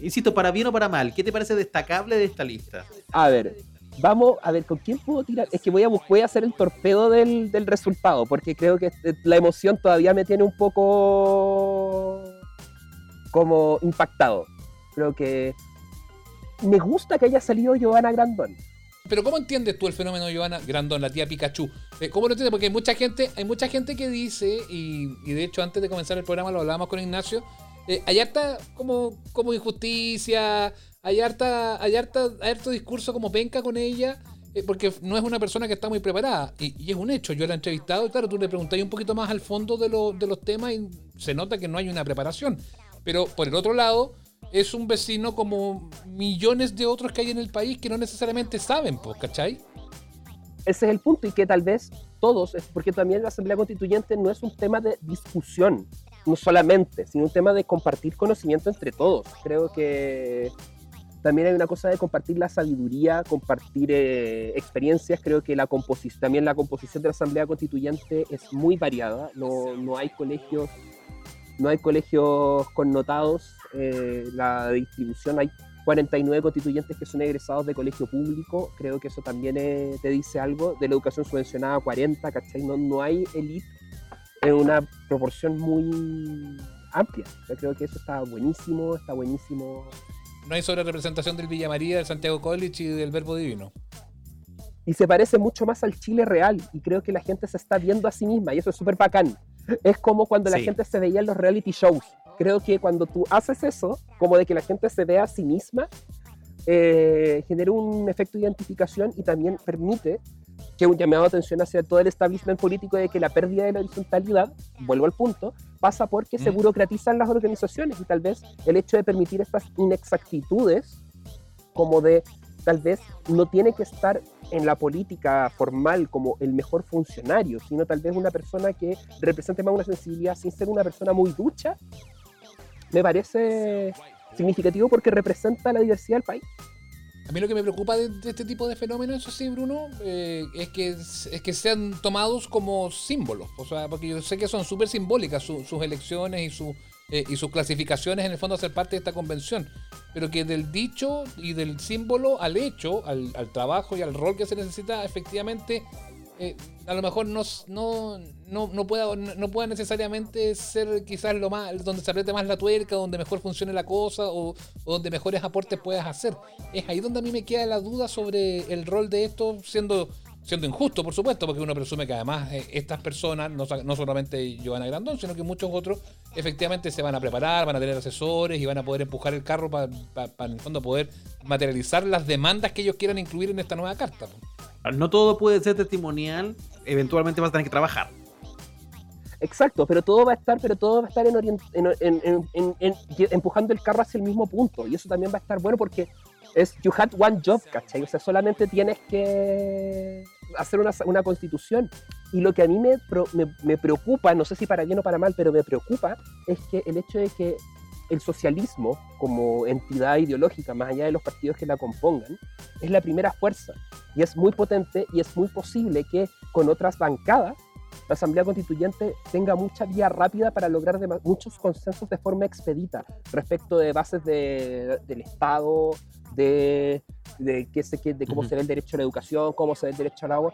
Insisto, para bien o para mal, ¿qué te parece destacable de esta lista? A ver, vamos a ver con quién puedo tirar. Es que voy a, voy a hacer el torpedo del, del resultado, porque creo que eh, la emoción todavía me tiene un poco como impactado. Creo que me gusta que haya salido Giovanna Grandón. Pero ¿cómo entiendes tú el fenómeno de Giovanna Grandón, la tía Pikachu? Eh, ¿Cómo lo entiendes? Porque hay mucha gente, hay mucha gente que dice, y, y de hecho antes de comenzar el programa lo hablábamos con Ignacio, eh, hay harta como, como injusticia, hay harta, hay harta, hay harto discurso como penca con ella, eh, porque no es una persona que está muy preparada. Y, es un hecho, yo la he entrevistado y claro, tú le preguntas un poquito más al fondo de, lo- de los temas y se nota que no hay una preparación. Pero por el otro lado, es un vecino como millones de otros que hay en el país que no necesariamente saben, pues, ¿cachai? Ese es el punto y que tal vez todos, porque también la Asamblea Constituyente no es un tema de discusión, no solamente, sino un tema de compartir conocimiento entre todos. Creo que también hay una cosa de compartir la sabiduría, compartir eh, experiencias. Creo que la composición, también la composición de la Asamblea Constituyente es muy variada. No, no hay colegios, no hay colegios connotados. eh, la distribución hay 49 constituyentes que son egresados de colegio público. Creo que eso también eh, te dice algo. De la educación subvencionada 40, ¿cachai? No, no hay elite en una proporción muy amplia. Yo creo que eso está buenísimo, está buenísimo. No hay sobre representación del Villa María, del Santiago College y del Verbo Divino. Y se parece mucho más al Chile real. Y creo que la gente se está viendo a sí misma. Y eso es súper bacán. Es como cuando la Sí. gente se veía en los reality shows. Creo que cuando tú haces eso, como de que la gente se vea a sí misma, eh, genera un efecto de identificación y también permite que un llamado de atención hacia todo el establishment político de que la pérdida de la horizontalidad, vuelvo al punto, pasa porque se burocratizan las organizaciones y tal vez el hecho de permitir estas inexactitudes, como de tal vez no tiene que estar en la política formal como el mejor funcionario, sino tal vez una persona que represente más una sensibilidad sin ser una persona muy ducha, me parece significativo porque representa la diversidad del país. A mí lo que me preocupa de, este tipo de fenómenos, eso sí, Bruno, eh, es, que, es que sean tomados como símbolos. O sea, porque yo sé que son súper simbólicas su- sus elecciones y, su, eh, y sus clasificaciones en el fondo a ser parte de esta convención. Pero que del dicho y del símbolo al hecho, al trabajo y al rol que se necesita, efectivamente, eh, a lo mejor no, no, no, no, pueda, no pueda necesariamente ser quizás lo más donde se apriete más la tuerca, donde mejor funcione la cosa o, o donde mejores aportes puedas hacer. Es ahí donde a mí me queda la duda sobre el rol de esto, siendo, siendo injusto, por supuesto, porque uno presume que además eh, estas personas, no, no solamente Giovanna Grandón, sino que muchos otros, efectivamente se van a preparar, van a tener asesores y van a poder empujar el carro para en el fondo poder materializar las demandas que ellos quieran incluir en esta nueva carta. po. No todo puede ser testimonial, eventualmente vas a tener que trabajar. Exacto, pero todo va a estar, pero todo va a estar en orient- en- en- en- en- en- empujando el carro hacia el mismo punto. Y eso también va a estar bueno porque es you had one job, ¿cachai? O sea, solamente tienes que hacer una, una constitución. Y lo que a mí me, me, me preocupa, no sé si para bien o para mal, pero me preocupa, es que el hecho de que el socialismo como entidad ideológica, más allá de los partidos que la compongan, es la primera fuerza. Y es muy potente y es muy posible que con otras bancadas la Asamblea Constituyente tenga mucha vía rápida para lograr dema- muchos consensos de forma expedita respecto de bases de- del Estado, de, de, qué se, qué- de cómo Ujú. se ve el derecho a la educación, cómo se ve el derecho al agua.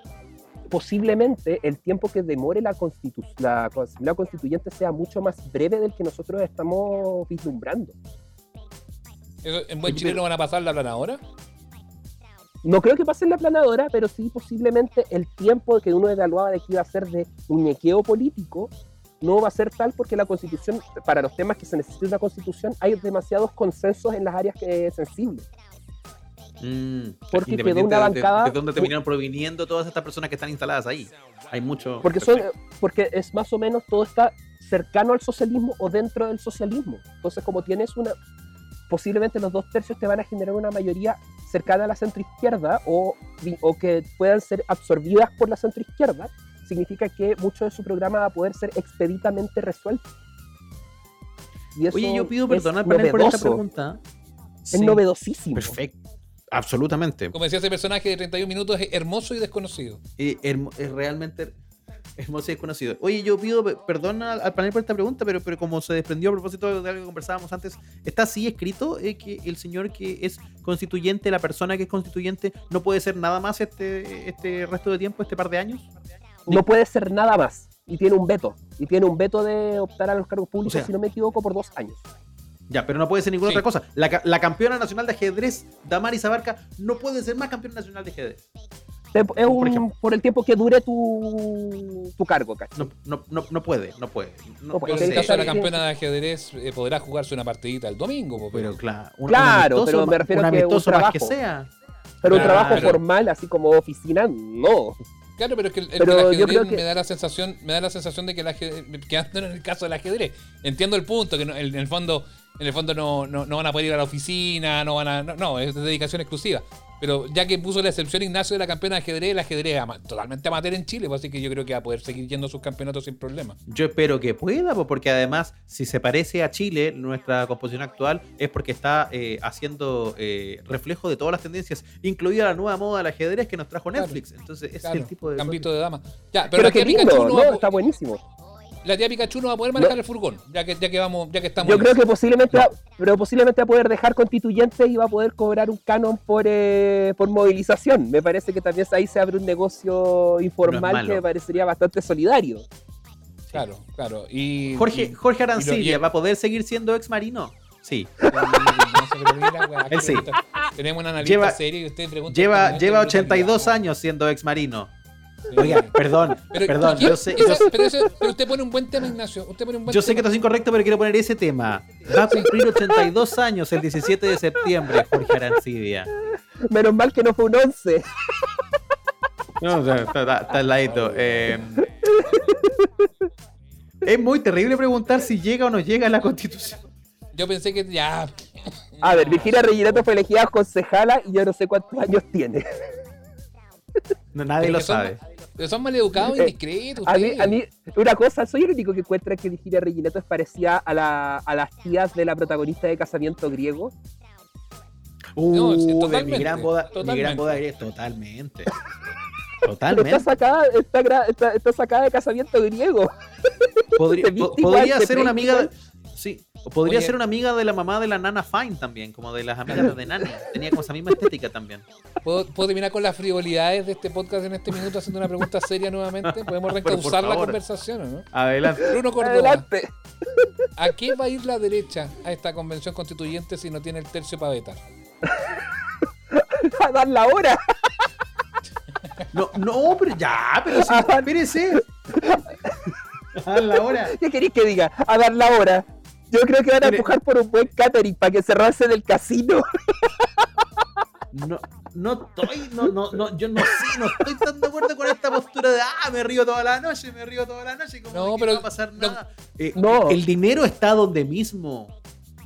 Posiblemente el tiempo que demore la, constitu- la Asamblea Constituyente sea mucho más breve del que nosotros estamos vislumbrando. ¿En buen chileno pero- van a pasar la planadora? No creo que pase en la planadora, pero sí posiblemente el tiempo que uno evaluaba de que iba a ser de muñequeo político no va a ser tal porque la constitución, para los temas que se necesita una constitución, hay demasiados consensos en las áreas que, sensibles. Mm, Porque quedó una de- bancada- De, dónde terminaron proviniendo todas estas personas que están instaladas ahí. Hay mucho. Porque, son, porque es más o menos todo está cercano al socialismo o dentro del socialismo. Entonces, como tienes una, posiblemente los dos tercios te van a generar una mayoría cercana a la centroizquierda o, o que puedan ser absorbidas por la centroizquierda, significa que mucho de su programa va a poder ser expeditamente resuelto. Y eso Oye, yo pido es perdón por esta pregunta. Es Sí, novedosísimo. Perfecto. Absolutamente. Como decía ese personaje de 31 minutos, es hermoso y desconocido. Eh, es realmente hermoso y desconocido. Oye, yo pido pe- perdón al, al panel por esta pregunta, pero, pero como se desprendió a propósito de algo que conversábamos antes, ¿está así escrito eh, que el señor que es constituyente, la persona que es constituyente, no puede ser nada más este, este resto de tiempo, este par de años? No puede ser nada más. Y tiene un veto. Y tiene un veto de optar a los cargos públicos, O sea, si no me equivoco, por dos años. Ya, pero no puede ser ninguna Sí. otra cosa. La, la campeona nacional de ajedrez, Damaris Abarca, no puede ser más campeona nacional de ajedrez. Te- Es Por un- ejemplo. por el tiempo que dure tu, tu cargo, ¿cachai? No, no, no, no puede, no puede. No, No puede. Sé. en el caso de la campeona de ajedrez, eh, podrá jugarse una partidita el domingo. Pero claro, un, Claro, un amistoso, pero me refiero a que un que sea. Pero un trabajo formal, así como oficina, no. Claro, pero es que el, el yo ajedrez que- me da la sensación, me da la sensación de que el ajedrez, quedando en el caso del ajedrez, entiendo el punto, que no- en el fondo, en el fondo no, no, no van a poder ir a la oficina, no van a, no, no, es de dedicación exclusiva. Pero ya que puso la excepción Ignacio de la campeona de ajedrez, el ajedrez es ama- totalmente amateur en Chile, pues así que yo creo que va a poder seguir yendo a sus campeonatos sin problema. Yo espero que pueda, po, porque además, si se parece a Chile, nuestra composición actual es porque está eh, haciendo eh, reflejo de todas las tendencias, incluida la nueva moda del ajedrez que nos trajo Claro. Netflix. Entonces, ese Claro, es el tipo de. Gambito de dama. Ya, pero, Pero, qué lindo, no está buenísimo. La tía Pikachu no va a poder manejar No. el furgón, ya que, ya que vamos, ya que estamos. Yo creo que posiblemente, va, pero posiblemente va a poder dejar constituyente y va a poder cobrar un canon por, eh, por movilización. Me parece que también ahí se abre un negocio informal que me parecería bastante solidario. Claro, claro. Y, Jorge, y- Jorge y lo- Arancibia, y- ¿va a poder seguir siendo ex marino? Sí. Él sí. Tenemos una analista Lleva- seria y usted pregunta. Lleva, lleva nivel de 82 brutalidad. años siendo ex marino. Oiga, perdón, Pero, perdón, ¿quién- yo sé, eso- yo sé- pero, eso- pero usted pone un buen tema, Ignacio. Usted pone un buen yo sé que esto es incorrecto, pero quiero poner ese tema. Va a cumplir 82 años el 17 de septiembre, Jorge Arancibia. Menos mal que no fue un 11. No, está, está- está al ladito. Eh, es muy terrible preguntar si llega o no llega a la constitución. Yo pensé que ya. A ver, Virginia Reginato fue elegida concejala y yo no sé cuántos años tiene. No, nadie lo son- sabe. Pero son maleducados e Eh, indiscretos. A mí, ustedes. a mí, una cosa, soy el único que encuentra que Virginia Reginato es parecida a, la, a las tías de la protagonista de Casamiento Griego. Uh, sí, de mi totalmente, gran boda, mi totalmente. gran boda griega, totalmente. Pero está Totalmente. sacada, está, está, está sacada de Casamiento Griego. Podría, po- podría ser una amiga. igual. Sí, o podría Oye. ser una amiga de la mamá de la Nana Fine también, como de las amigas de Nani. Tenía como esa misma estética también. ¿Puedo, puedo terminar con las frivolidades de este podcast en este minuto haciendo una pregunta seria nuevamente? ¿Podemos reencauzar la conversación o no? Adelante. Bruno Córdoba, Adelante. ¿a qué va a ir la derecha a esta convención constituyente si no tiene el tercio para vetar? A dar la hora. No, no, pero ya, pero sí, espérese. A la hora. ¿Qué queréis que diga? A dar la hora. Yo creo que van a Mire. empujar por un buen catering para que cerrase del casino. No, no estoy, no, no, no, yo no sé, no estoy tan de acuerdo con esta postura de ah, me río toda la noche, me río toda la noche, como No, que pero- no va a pasar no. nada. Eh, No. El dinero está donde mismo,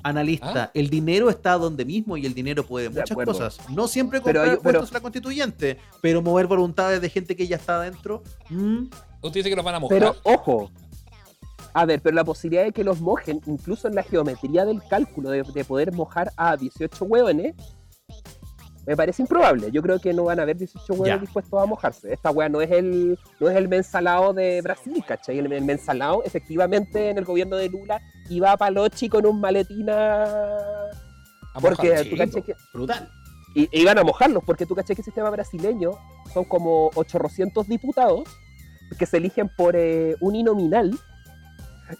analista. ¿Ah? El dinero está donde mismo y el dinero puede De muchas cosas. No siempre Pero comprar hay- pero- puestos a la constituyente, pero mover voluntades de gente que ya está adentro. mm, Usted dice que los van a mojar. Pero ojo. A ver, pero la posibilidad de que los mojen, incluso en la geometría del cálculo, de, de poder mojar a 18 hueones, me parece improbable. Yo creo que no van a haber 18 hueones Ya. dispuestos a mojarse. Esta hueá no es el no es el mensalao de Brasil, ¿cachai? El, el mensalao, efectivamente, en el gobierno de Lula, iba a Palochi con un maletín a... A Porque mojar. tú que... brutal. Y, e iban a mojarlos, porque tú caché que el sistema brasileño son como 800 diputados que se eligen por eh, uninominal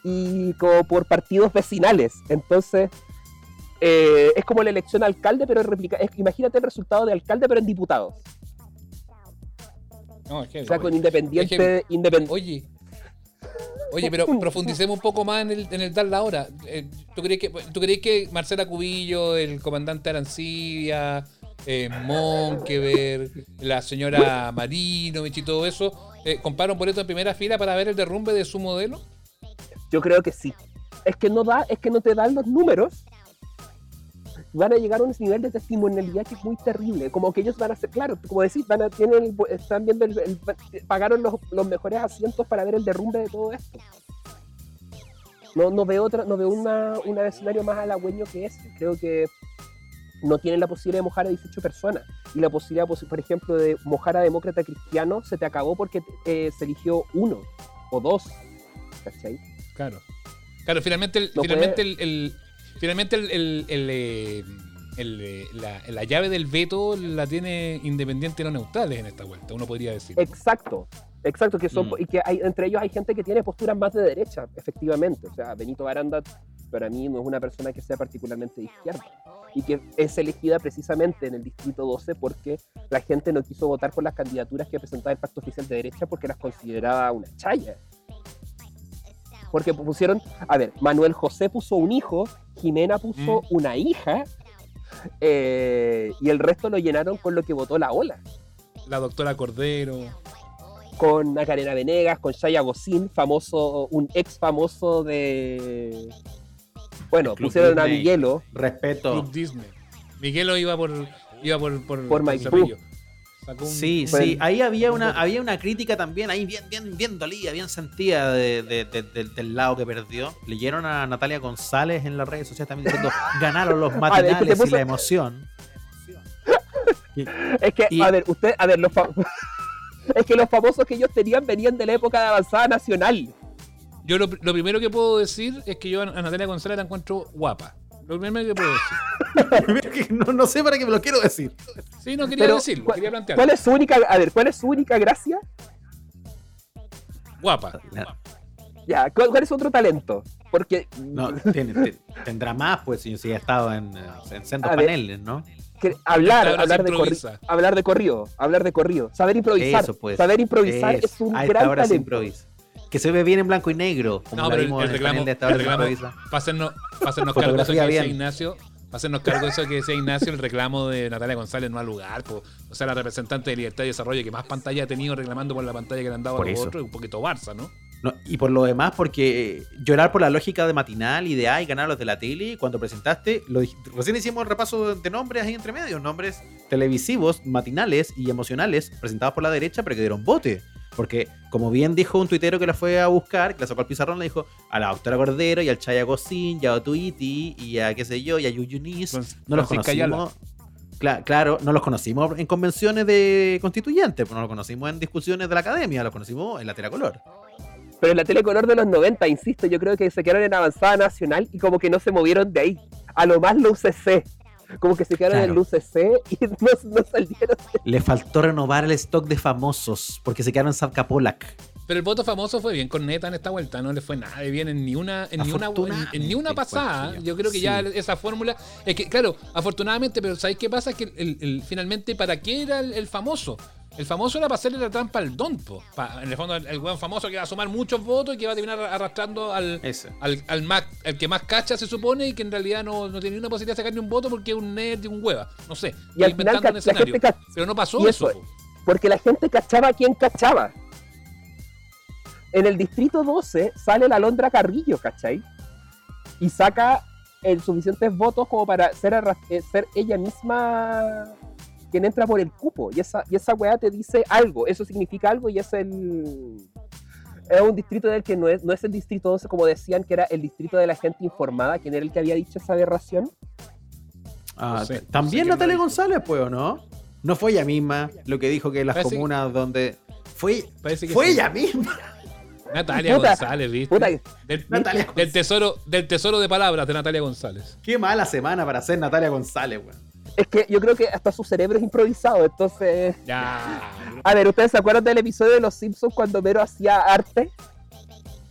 y como por partidos vecinales. Entonces, eh, es como la elección alcalde, pero replica, es- imagínate el resultado de alcalde, pero en diputados. No, es que- O sea, con independiente. independ- Oye. Oye, pero profundicemos un poco más en el, en el dar la hora. Eh, ¿tú, crees que, ¿Tú crees que Marcela Cubillo, el comandante Arancibia, eh, Monkever, la señora Marinovich y todo eso, eh, compraron boletos en primera fila para ver el derrumbe de su modelo? Yo creo que sí. Es que no da, es que no te dan los números. van a llegar a un nivel de testimonialidad que es muy terrible. Como que ellos van a ser, claro, como decís, van a, tienen están viendo, pagaron los, los mejores asientos para ver el derrumbe de todo esto. No, no veo otra, no veo una, un escenario más halagüeño que ese. Creo que no tienen la posibilidad de mojar a 18 personas. Y la posibilidad, por ejemplo, de mojar a demócrata cristiano se te acabó porque eh, se eligió uno o dos. ¿Cachai? Claro. Claro, finalmente, el, No finalmente, el, el- finalmente el, el- el, eh, el, eh, la, la llave del veto la tiene independiente y no neutrales en esta vuelta, uno podría decir. Exacto, exacto, que son, Mm. y que hay, entre ellos hay gente que tiene posturas más de derecha, efectivamente. O sea, Benito Baranda para mí no es una persona que sea particularmente de izquierda y que es elegida precisamente en el distrito 12 porque la gente no quiso votar por las candidaturas que presentaba el pacto oficial de derecha porque las consideraba una chaya. Porque pusieron, a ver, Manuel José puso un hijo, Jimena puso Mm. una hija, eh, y el resto lo llenaron con lo que votó la ola La doctora Cordero. con Macarena Venegas, con Shaya Gosín, famoso, un ex famoso de. Bueno, pusieron a. Miguelo. Respeto. Club Disney. Miguelo iba por iba por por, Por. Sacó un- Sí, Bueno. sí, ahí había una, había una crítica también, ahí bien, bien, bien dolida, bien sentida de- de- de- de- del lado que perdió. Leyeron a Natalia González en las redes sociales también diciendo ganaron los ver, matinales es que te y la emoción. Es que, Y- a ver, usted, a ver, los es que los famosos que ellos tenían venían de la época de avanzada nacional. Yo lo, lo primero que puedo decir es que yo a Natalia González la encuentro guapa. Lo primero que puedo decir. no, no sé para qué me lo quiero decir. Sí, no quería Pero, decirlo, ¿cuál- quería plantearlo. ¿Cuál es su única, a ver, cuál es su única gracia? Guapa. Ya, ¿cuál, cuál es su otro talento? Porque No, tiene- tendrá más, pues, si si ha estado en, eh, en ver. paneles, ¿no? que hablar, hablar de, improvisa. hablar de corrido, hablar de corrido, saber improvisar, Eso, pues. saber improvisar Eso. es un A esta gran hora se talento. improvisa. Que se ve bien en blanco y negro. Como No, pero el, reclamo, el reclamo para hacernos, para hacernos cargo de eso que bien. Ignacio, para hacernos cargo de eso que decía Ignacio, el reclamo de Natalia González no al lugar, po. o sea, la representante de Libertad y Desarrollo que más pantalla ha tenido reclamando por la pantalla que le han dado Por a los eso. otros, un poquito Barça, ¿no? No, y por lo demás, porque eh, llorar por la lógica de matinal y de ay, ganar los de la tele, cuando presentaste, lo recién hicimos el repaso de nombres ahí entre medios, nombres televisivos, matinales y emocionales presentados por la derecha, pero que dieron bote. Porque, como bien dijo un tuitero que la fue a buscar, que la sacó al pizarrón, le dijo a la doctora Cordero y al Chaya Gosín, y a Otuiti, y a qué sé yo, y a Yuyunis. No los conocimos. Cla- claro, no los conocimos en convenciones de constituyentes, pues no los conocimos en discusiones de la academia, los conocimos en la tela color. Pero en la telecolor de los 90, insisto, yo creo que se quedaron en avanzada nacional y como que no se movieron de ahí. A lo más la UCC. Como que se quedaron en la UCC y no, no salieron. Le faltó renovar el stock de famosos porque se quedaron en Zapcapolac. Pero el voto famoso fue bien con Neta en esta vuelta, no le fue nada de bien en ni una, en ni una, en, en ni una Afortunadamente, pasada. yo. Creo que ya esa fórmula. Es que, claro, afortunadamente, pero ¿sabéis qué pasa? Que el- el- finalmente, ¿para qué era el, el famoso? El famoso era para hacerle la trampa al don, po. Pa- en el fondo, el, el buen famoso que va a sumar muchos votos y que va a terminar arrastrando al, al, al, más, al que más cacha se supone y que en realidad no, no tiene ni una posibilidad de sacar ni un voto porque es un nerd y un hueva. No sé. Y al final inventando ca- un la escenario. gente Pero no pasó y eso. eso- po. porque la gente cachaba a quien cachaba. En el distrito 12 sale la Londra Carrillo, ¿cachai? Y saca el suficientes votos como para ser, eh, ser ella misma quien entra por el cupo. Y esa, y esa weá te dice algo, eso significa algo y es el... Es un distrito del que no es, no es el distrito 12 como decían que era el distrito de la gente informada, quien era el que había dicho esa aberración. Ah, No sé, t- no También sé Natalia. González, pues, ¿o no? No fue ella misma lo que dijo que las Parece- comunas donde. Fue, Parece que fue sí. ella misma. Natalia Puta, González, ¿viste? Puta, Del, Natalia del tesoro, del tesoro de palabras de Natalia González. Qué mala semana para ser Natalia González, weón. Es que yo creo que hasta su cerebro es improvisado, entonces... Ya. A ver, ¿ustedes se acuerdan del episodio de Los Simpsons cuando Mero hacía arte?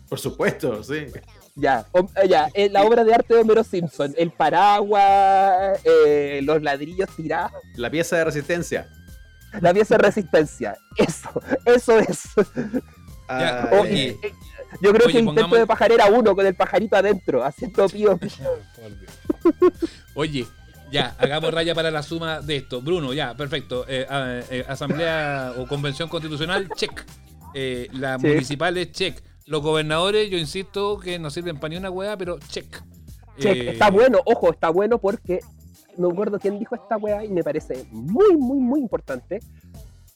Por supuesto, sí. Ya, o- eh, ya, eh, la obra de arte de Homero Simpson, el paraguas, eh, los ladrillos tirados, La pieza de resistencia. la pieza de resistencia. Eso, eso es. Ya, O- oye. eh, yo creo Oye, que el intento pongamos- de pajarera uno con el pajarito adentro, haciendo pío. pío. Oye, ya, hagamos raya para la suma de esto. Bruno, ya, perfecto. Eh, eh, asamblea o convención constitucional, check. Eh, las Sí. municipales, check. Los gobernadores, yo insisto que no sirven para ni una hueá, pero check. Che, Eh, está bueno, ojo, está bueno porque no me acuerdo quién dijo esta weá y me parece muy, muy, muy importante.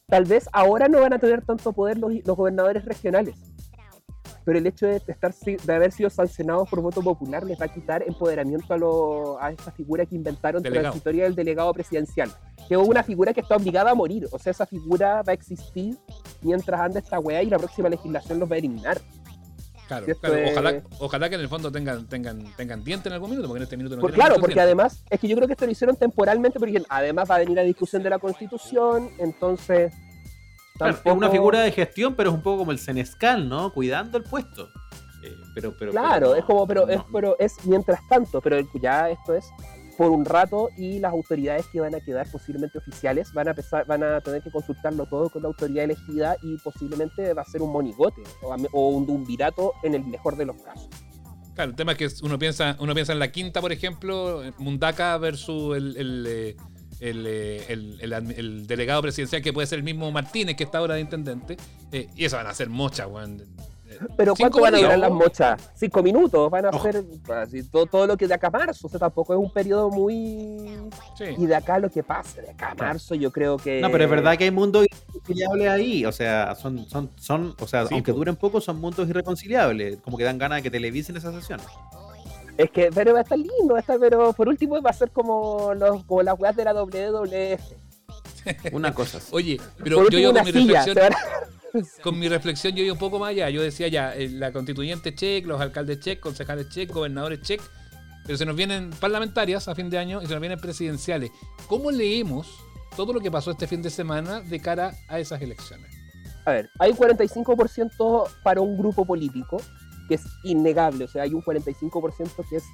Tal vez ahora no van a tener tanto poder los, los gobernadores regionales, pero el hecho de, estar, de haber sido sancionados por voto popular les va a quitar empoderamiento a, lo- a esta figura que inventaron Delegado. transitoria del delegado presidencial, que es una figura que está obligada a morir. O sea, esa figura va a existir mientras anda esta weá y la próxima legislación los va a eliminar. Claro, claro. es- Ojalá, ojalá que en el fondo tengan, tengan, tengan diente en algún minuto, porque en este minuto no tienen claro, porque además, es que yo creo que esto lo hicieron temporalmente, porque además va a venir la discusión de la constitución, entonces... Claro, es una figura de gestión, pero es un poco como el Senescal, ¿no? Cuidando el puesto. Eh, pero, pero, Claro, pero es como, pero, no. es, pero es mientras tanto, pero ya esto es por un rato y las autoridades que van a quedar posiblemente oficiales van a empezar, van a tener que consultarlo todo con la autoridad elegida y posiblemente va a ser un monigote o, un dumbirato en el mejor de los casos. Claro, el tema es que uno piensa, uno piensa en la quinta, por ejemplo, Mundaka versus el, el, eh, el, eh, el- el admi- el delegado presidencial, que puede ser el mismo Martínez, que está ahora de intendente. eh, y eso van a ser mochas, weón. Eh, Pero cinco ¿cuánto van a durar las mochas? Cinco minutos, van a ser así, todo, todo lo que de acá a marzo, o sea, tampoco es un periodo muy... Sí. Y de acá lo que pase, de acá a marzo yo creo que... No, pero es verdad que hay mundos irreconciliables ahí. O sea, son, son, son, o sea, Sí, aunque duren poco, son mundos irreconciliables. Como que dan ganas de que televisen esas sesiones. Es que, pero va a estar lindo, va a estar, pero por último va a ser como, los, como las weas de la WWF. Una cosa. Oye, por pero yo con mi silla. reflexión, con mi reflexión yo iba un poco más allá. Yo decía ya, eh, la constituyente check, los alcaldes check, concejales check, gobernadores check, pero se nos vienen parlamentarias a fin de año y se nos vienen presidenciales. ¿Cómo leemos todo lo que pasó este fin de semana de cara a esas elecciones? A ver, hay un 45% para un grupo político, que es innegable, o sea, hay un 45% que es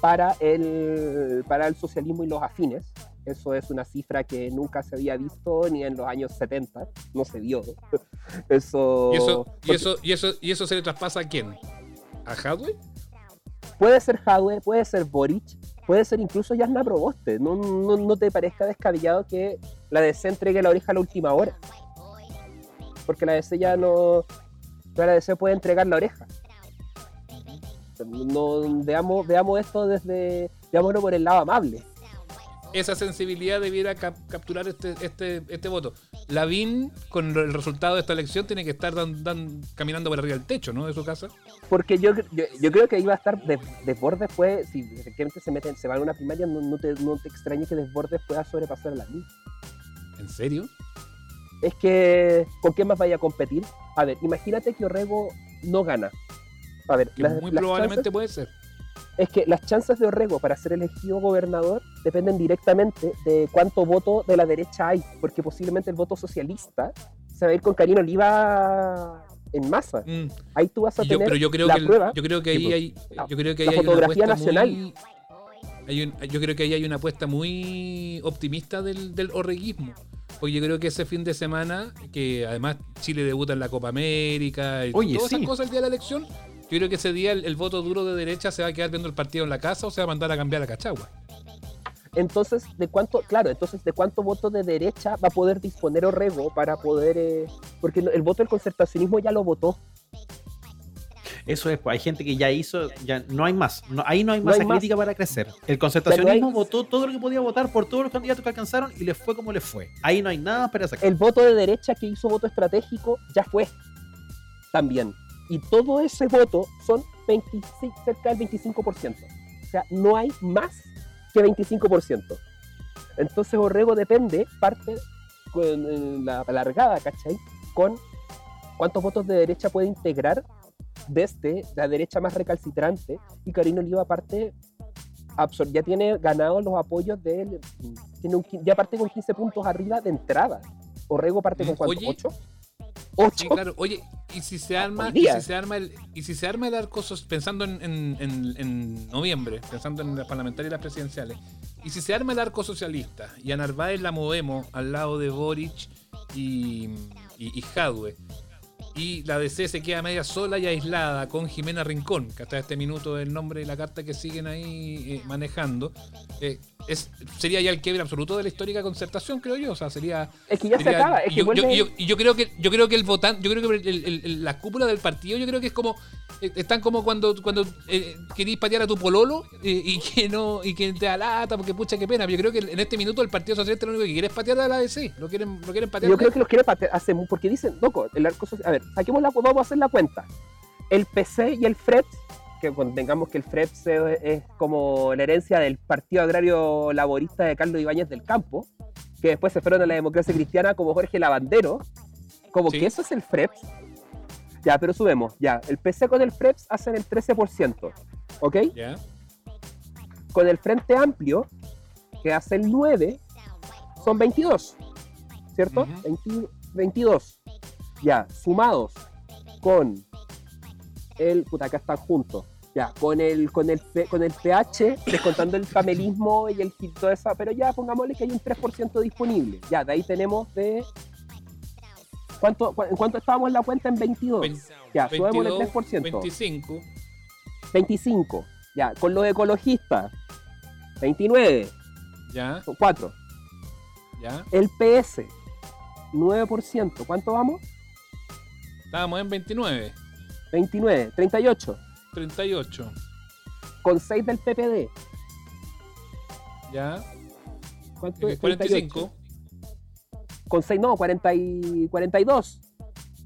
para el, para el socialismo y los afines. Eso es una cifra que nunca se había visto ni en los años 70, no se vio. Eso, ¿Y eso, y porque eso, y eso, y eso se le traspasa a quién? ¿A Hadwe? puede ser Jadwe, puede ser Boric, puede ser incluso Yasna Proboste. No, no, no te parezca descabellado que la DC entregue la oreja a la última hora. Porque la DC ya no. La DC puede entregar la oreja. No, veamos, veamos esto desde. Veámoslo por el lado amable. Esa sensibilidad debiera cap- capturar este, este, este voto. Lavín, con el resultado de esta elección, tiene que estar dan- dan- caminando por arriba del techo, ¿no? De su casa. Porque yo, yo, yo creo que ahí va a estar Des- Desbordes puede, si efectivamente se meten, se van a una primaria, no, no te, no te extrañe que Desbordes pueda sobrepasar a la luz. ¿En serio? es que ¿con qué más vaya a competir? A ver, imagínate que Orrego no gana. A ver, Que las- muy las probablemente chances- puede ser. es que las chances de Orrego para ser elegido gobernador dependen directamente de cuánto voto de la derecha hay, porque posiblemente el voto socialista se va a ir con Karina Oliva en masa. Mm. Ahí tú vas a yo- tener pero yo creo la que el- prueba. yo creo que Sí, ahí pues, hay yo creo que la hay una fotografía nacional. muy hay un- yo creo que ahí hay una apuesta muy optimista del, del orreguismo. Porque yo creo que ese fin de semana, que además Chile debuta en la Copa América y Oye, todas sí. esas cosas el día de la elección, yo creo que ese día el, el voto duro de derecha se va a quedar viendo el partido en la casa o se va a mandar a cambiar a Cachagua. Entonces, ¿de cuánto, claro, entonces de cuánto voto de derecha va a poder disponer Orrego para poder, eh, porque el voto del concertacionismo ya lo votó. Eso es, pues hay gente que ya hizo, ya no hay más. No, ahí no hay No más. crítica para crecer. El concertacionismo hay- votó todo lo que podía votar por todos los candidatos que alcanzaron y les fue como les fue. Ahí no hay nada para sacar. el voto de derecha que hizo voto estratégico ya fue también. Y todo ese voto son 26, cerca del 25%. O sea, no hay más que 25%. Entonces Orrego depende, parte con eh, la largada, ¿cachai? Con cuántos votos de derecha puede integrar desde la derecha más recalcitrante. Y Karina Oliva parte ya tiene ganado los apoyos de él, tiene un ya parte con 15 puntos arriba de entrada. Orrego parte con Mm, cuánto? oye. ¿8? ¿8? Sí, claro. Oye, y si se arma, y si se arma el, y si se arma el arco pensando en, en- en- en noviembre, pensando en las parlamentarias y las presidenciales, y si se arma el arco socialista y a Narváez la movemos al lado de Boric y, y, y Jadwe, y la DC se queda media sola y aislada con Jimena Rincón, que hasta este minuto es el nombre y la carta que siguen ahí eh, manejando. eh, es, sería ya el quiebre absoluto de la histórica concertación, creo yo. O sea, sería. Es que ya se acaba. Es que yo, vuelve- yo- yo- y yo creo que yo creo que el votante, yo creo que el- el- el- la cúpula del partido, yo creo que es como eh, están como cuando cuando eh, querís patear a tu pololo eh, y que no y que te da lata porque pucha qué pena. Yo creo que en este minuto el Partido Socialista lo único que quiere es patear a la ADC, lo quieren lo quieren patear. Yo creo que los quiere patear hace porque dicen, loco, el arco social- A ver, saquemos la, vamos a hacer la cuenta. El PC y el FREPS, que contengamos que el FREPS es, es como la herencia del Partido Agrario Laborista de Carlos Ibáñez del Campo, que después se fueron a la democracia cristiana como Jorge Lavandero, como Sí. que eso es el FREPS. Ya, pero subemos, ya. El PC con el FREPS hacen el 13%, ¿ok? Ya. con el Frente Amplio, que hace el 9, son 22, ¿cierto? Ujú. 20 22. Ya, sumados con el, puta, acá están juntos. Ya, con el, con el, con el PH, descontando el pamelismo y el y toda esa, pero ya pongámosle que hay un 3% disponible. Ya, de ahí tenemos de... ¿Cuánto, cu- ¿En cuánto estábamos en la cuenta? En 22. Vein- ya, subamos el 22, 3%. 25. 25. Ya, con los ecologistas, 29. Ya, Son 4. ya. El PS, 9%. ¿Cuánto vamos? Estábamos en 29, 29, 38. 38. Con 6 del PPD. Ya. ¿Cuánto eh, es? 45, Con 6, no, 40 y 42.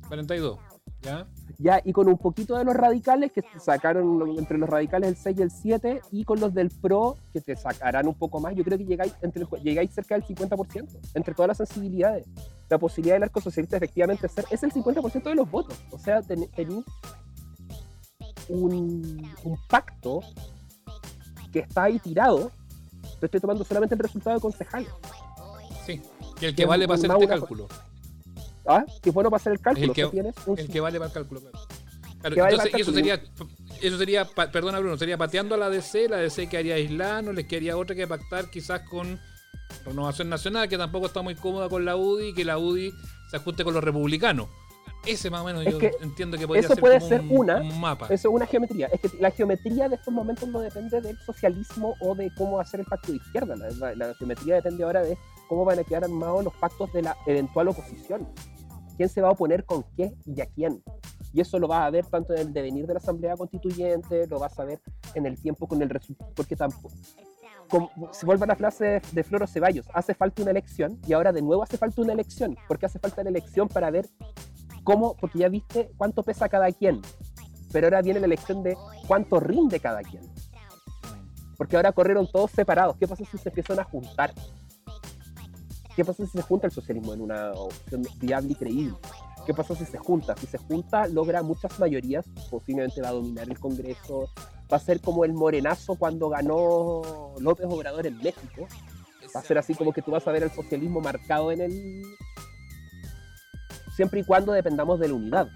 42. Ya. Ya, y con un poquito de los radicales, que sacaron entre los radicales el 6 y el 7, y con los del PRO, que te sacarán un poco más, yo creo que llegáis, entre, llegáis cerca del 50%, entre todas las sensibilidades. La posibilidad del arco socialista efectivamente ser, es el 50% de los votos. O sea, ten- tení un, un pacto que está ahí tirado. Yo estoy tomando solamente el resultado de concejales. Sí. Que el que Es vale para hacer este cálculo. ¿Ah? Que bueno para hacer el cálculo. El que- tienes un- El que vale para el cálculo. Claro. Claro, Que vale entonces, eso sería, eso sería, perdona Bruno, sería pateando a la DC, la DC quedaría aislada, no les quedaría otra que pactar quizás con Renovación Nacional, que tampoco está muy cómoda con la UDI, y que la UDI se ajuste con los republicanos. Ese más o menos Es yo que entiendo que podría eso ser puede como ser un, una, un mapa. Eso es una geometría. Es que la geometría de estos momentos no depende del socialismo o de cómo hacer el pacto de izquierda. La, la- la geometría depende ahora de cómo van a quedar armados los pactos de la eventual oposición. ¿Quién se va a oponer con qué y a quién? Y eso lo vas a ver tanto en el devenir de la Asamblea Constituyente, lo vas a ver en el tiempo con el resultado, porque tampoco... como- se vuelve a la frase de Floro Ceballos, hace falta una elección y ahora de nuevo hace falta una elección, porque hace falta una elección para ver cómo, porque ya viste cuánto pesa cada quien, pero ahora viene la elección de cuánto rinde cada quien. Porque ahora corrieron todos separados. ¿Qué pasa si se empiezan a juntar? ¿Qué pasa si se junta el socialismo en una opción viable y creíble? ¿Qué pasa si se junta? Si se junta, logra muchas mayorías, posiblemente va a dominar el Congreso, va a ser como el morenazo cuando ganó López Obrador en México. Va a ser así como que tú vas a ver el socialismo marcado en el... Siempre y cuando dependamos de la unidad.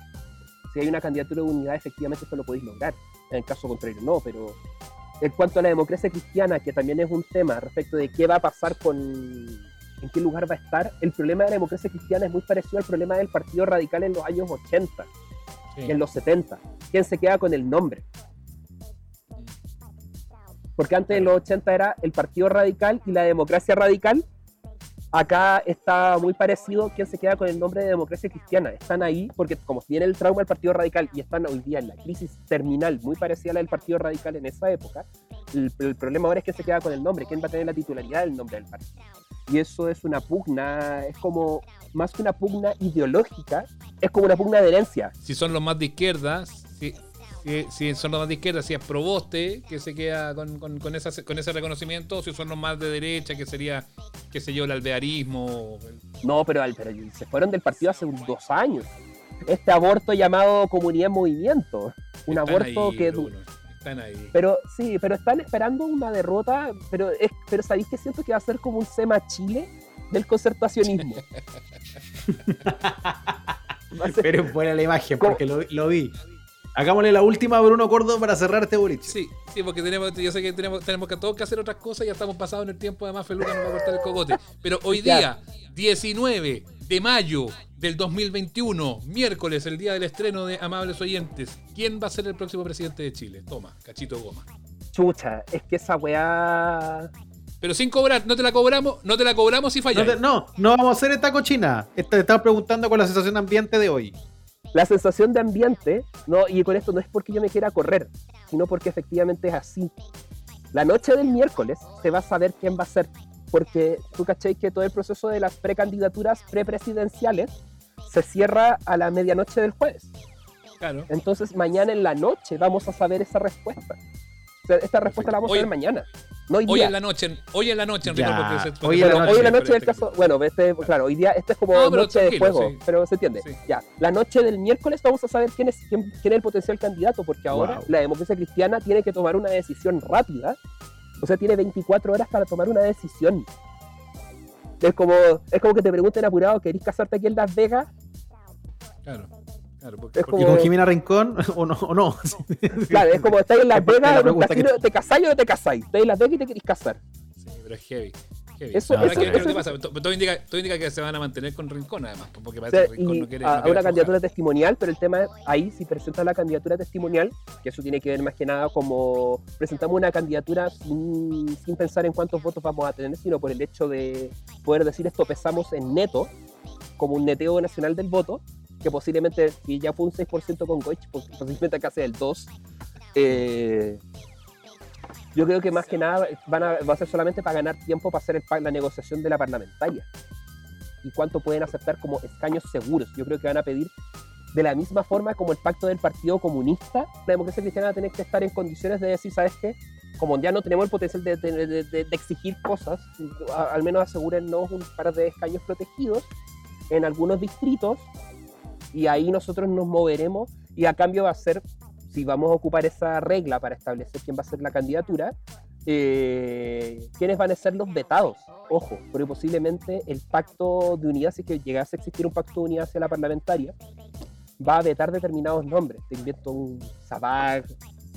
Si hay una candidatura de unidad, efectivamente esto lo podéis lograr. En el caso contrario, no, pero en cuanto a la democracia cristiana, que también es un tema respecto de qué va a pasar con en qué lugar va a estar, el problema de la democracia cristiana es muy parecido al problema del Partido Radical en los años 80 Sí. y en los 70. ¿Quién se queda con el nombre? Porque antes en los 80 era el Partido Radical y la democracia radical. Acá está muy parecido quién se queda con el nombre de democracia cristiana. Están ahí porque como tiene el trauma del Partido Radical y están hoy día en la crisis terminal muy parecida a la del Partido Radical en esa época, el, el problema ahora es quién se queda con el nombre, quién va a tener la titularidad del nombre del partido. Y eso es una pugna, es como más que una pugna ideológica, es como una pugna de herencia. si son los más de izquierda, si, si, si son los más de izquierda, si es Proboste, que se queda con, con, con, esa- con ese reconocimiento, o si son los más de derecha, que sería, qué sé yo, el alvearismo. el- No, pero, pero se fueron del partido hace un- dos años. Este aborto llamado comunidad en movimiento. Un están aborto ahí, que... Bruno, están ahí. Pero sí, pero están esperando una derrota, pero es, pero sabéis que siento que va a ser como un SEMA Chile del concertacionismo. Pero es buena la imagen, ¿Cómo? porque lo, lo vi. Hagámosle la última a Bruno Córdoba para cerrar este boliche. Sí, sí, porque tenemos, yo sé que tenemos, tenemos que todos que hacer otras cosas, ya estamos pasados en el tiempo, además Feluca nos va a cortar el cogote. Pero hoy día, 19 de mayo del 2021, miércoles, el día del estreno de Amables Oyentes, ¿quién va a ser el próximo presidente de Chile? Toma, cachito goma. Chucha, es que esa weá. pero sin cobrar, no te la cobramos, no te la cobramos si No, fallas. te- no, no vamos a hacer esta cochina. Te estaba preguntando con la sensación de ambiente de hoy. La sensación de ambiente, no, y con esto no es porque yo me quiera correr, sino porque efectivamente es así. La noche del miércoles se va a saber quién va a ser, porque tú cachai que todo el proceso de las precandidaturas prepresidenciales se cierra a la medianoche del jueves. Claro. Entonces mañana en la noche vamos a saber esa respuesta. O sea, esta respuesta la vamos Hoy- a ver mañana. No hoy en la noche, hoy en la noche, porque se- hoy en la noche. Hoy en la noche del caso, bueno, este, claro, hoy día, este es como No, noche de juego, sí. pero se entiende. Sí. Ya, la noche del miércoles vamos a saber quién es, quién, quién es el potencial candidato, porque ahora Wow. la democracia cristiana tiene que tomar una decisión rápida, o sea, tiene 24 horas para tomar una decisión. Es como, es como que te pregunten apurado, ¿querís casarte aquí en Las Vegas? Claro, claro, porque, ¿Y con Jimena Rincón o no? O no? Claro, es como estáis en Las la Vegas, en un pregunta que casino, te- ¿te casáis o no te casáis? Estáis en Las Vegas y te querís casar. sí, pero es heavy. Eso- eso- ¿qué, qué es lo eso- pasa? To- Todo indica, todo indica que se van a mantener con Rincón, además, porque O parece sea, que Rincón no quiere. a, no una candidatura testimonial, pero el tema es ahí, si presentas la candidatura testimonial, que eso tiene que ver más que nada como presentamos una candidatura sin, sin pensar en cuántos votos vamos a tener, sino por el hecho de poder decir esto pesamos en neto, como un neteo nacional del voto, que posiblemente, si ya fue un 6% con Goich, pues posiblemente acá sea el 2%. eh, yo creo que más que nada van a, va a ser solamente para ganar tiempo para hacer el la negociación de la parlamentaria y cuánto pueden aceptar como escaños seguros. Yo creo que van a pedir de la misma forma como el pacto del Partido Comunista, la democracia cristiana va a tener que estar en condiciones de decir, ¿sabes qué? Como ya no tenemos el potencial de- de- de- de exigir cosas, a- al menos asegúrennos un par de escaños protegidos en algunos distritos y ahí nosotros nos moveremos y a cambio va a ser, si vamos a ocupar esa regla para establecer quién va a ser la candidatura, eh, quiénes van a ser los vetados. Ojo, porque posiblemente el pacto de unidad, si es que llegase a existir un pacto de unidad hacia la parlamentaria, va a vetar determinados nombres. Te invento un Sabag,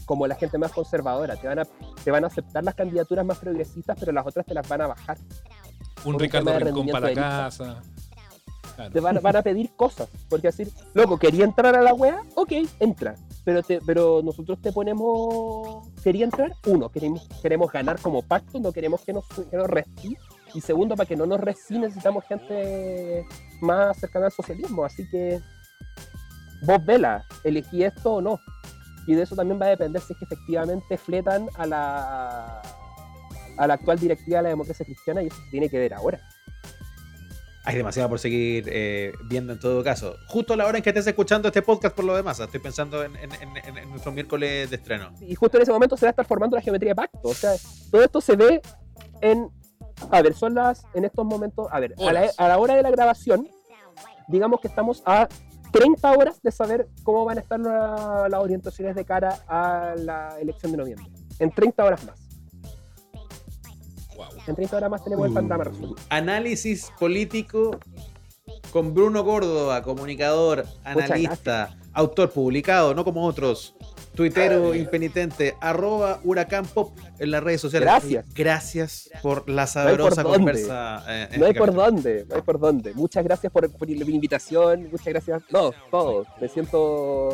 como la gente más conservadora. Te van, a, te van a aceptar las candidaturas más progresistas, pero las otras te las van a bajar. Un un Ricardo de Rincón para la casa. Claro. Te van, van a pedir cosas. Porque decir, loco, ¿quería entrar a la wea? Ok, entra. Pero, te, pero nosotros te ponemos. ¿Quería entrar? Uno, queremos, queremos ganar como pacto, no queremos que nos, que. Y segundo, para que no nos resti necesitamos gente más cercana al socialismo. Así que vos vela, elegí esto o no. Y de eso también va a depender si es que efectivamente fletan a la, a la actual directiva de la democracia cristiana y eso se tiene que ver ahora. Hay demasiado por seguir eh, viendo en todo caso. Justo a la hora en que estés escuchando este podcast por lo demás, estoy pensando en, en- en- en- en nuestro miércoles de estreno. y justo en ese momento se va a estar formando la geometría de pacto. O sea, todo esto se ve en. A ver, son las. En estos momentos. A ver, a la, a la hora de la grabación, digamos que estamos a 30 horas de saber cómo van a estar la- las orientaciones de cara a la elección de noviembre. En 30 horas más. Wow. En 30 horas más tenemos el panorama resuelto. Análisis político con Bruno Córdoba, comunicador, analista, autor publicado, no como otros. Tuitero impenitente, arroba huracán pop en las redes sociales. Gracias. Gracias por la hay por sabrosa dónde. conversa. eh, en No hay este por capítulo. dónde, no hay por dónde. Muchas gracias por, por la invitación, muchas gracias. No, todos. Me siento.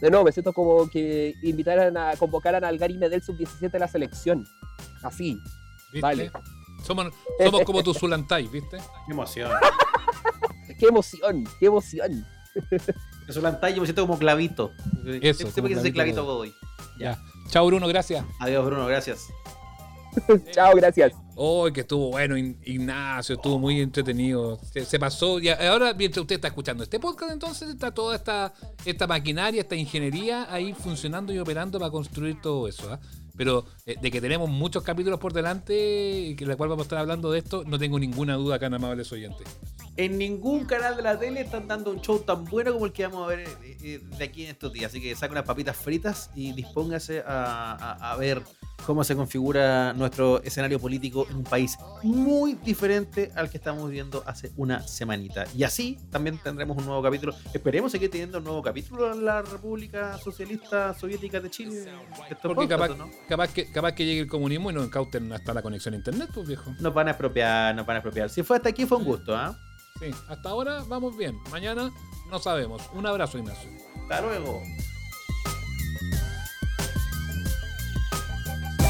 De nuevo, me siento como que invitaran a convocaran al Gary Medel sub-17 de la selección. Así. ¿Viste? Vale. Somos, somos como tu Zulantay, ¿viste? Qué emoción. ¡Qué emoción! ¡Qué emoción! La yo me siento como clavito. Eso, Siempre que ese clavito Godoy. Ya. Chao, Bruno, gracias. Adiós, Bruno, gracias. Chao, gracias. Oh, que estuvo bueno, Ignacio, estuvo muy entretenido. Se, se pasó. Y ahora, mientras usted está escuchando este podcast, entonces está toda esta, esta maquinaria, esta ingeniería ahí funcionando y operando para construir todo eso. ¿ah? Pero eh, de que tenemos muchos capítulos por delante, y que la cual vamos a estar hablando de esto, no tengo ninguna duda acá, amables oyentes. En ningún canal de la tele están dando un show tan bueno como el que vamos a ver eh, eh, de aquí en estos días. Así que saca unas papitas fritas y dispóngase a ver cómo se configura nuestro escenario político en un país muy diferente al que estamos viendo hace una semanita. Y así también tendremos un nuevo capítulo. Esperemos seguir teniendo un nuevo capítulo en la República Socialista Soviética de Chile. Estos Porque capaz, ¿no? capaz, que, capaz que llegue el comunismo y nos incauten hasta la conexión a internet, pues viejo. Nos van a expropiar, nos van a expropiar. Si fue hasta aquí fue un gusto, ¿ah? Sí, hasta ahora vamos bien. Mañana no sabemos. Un abrazo, Ignacio. Hasta luego.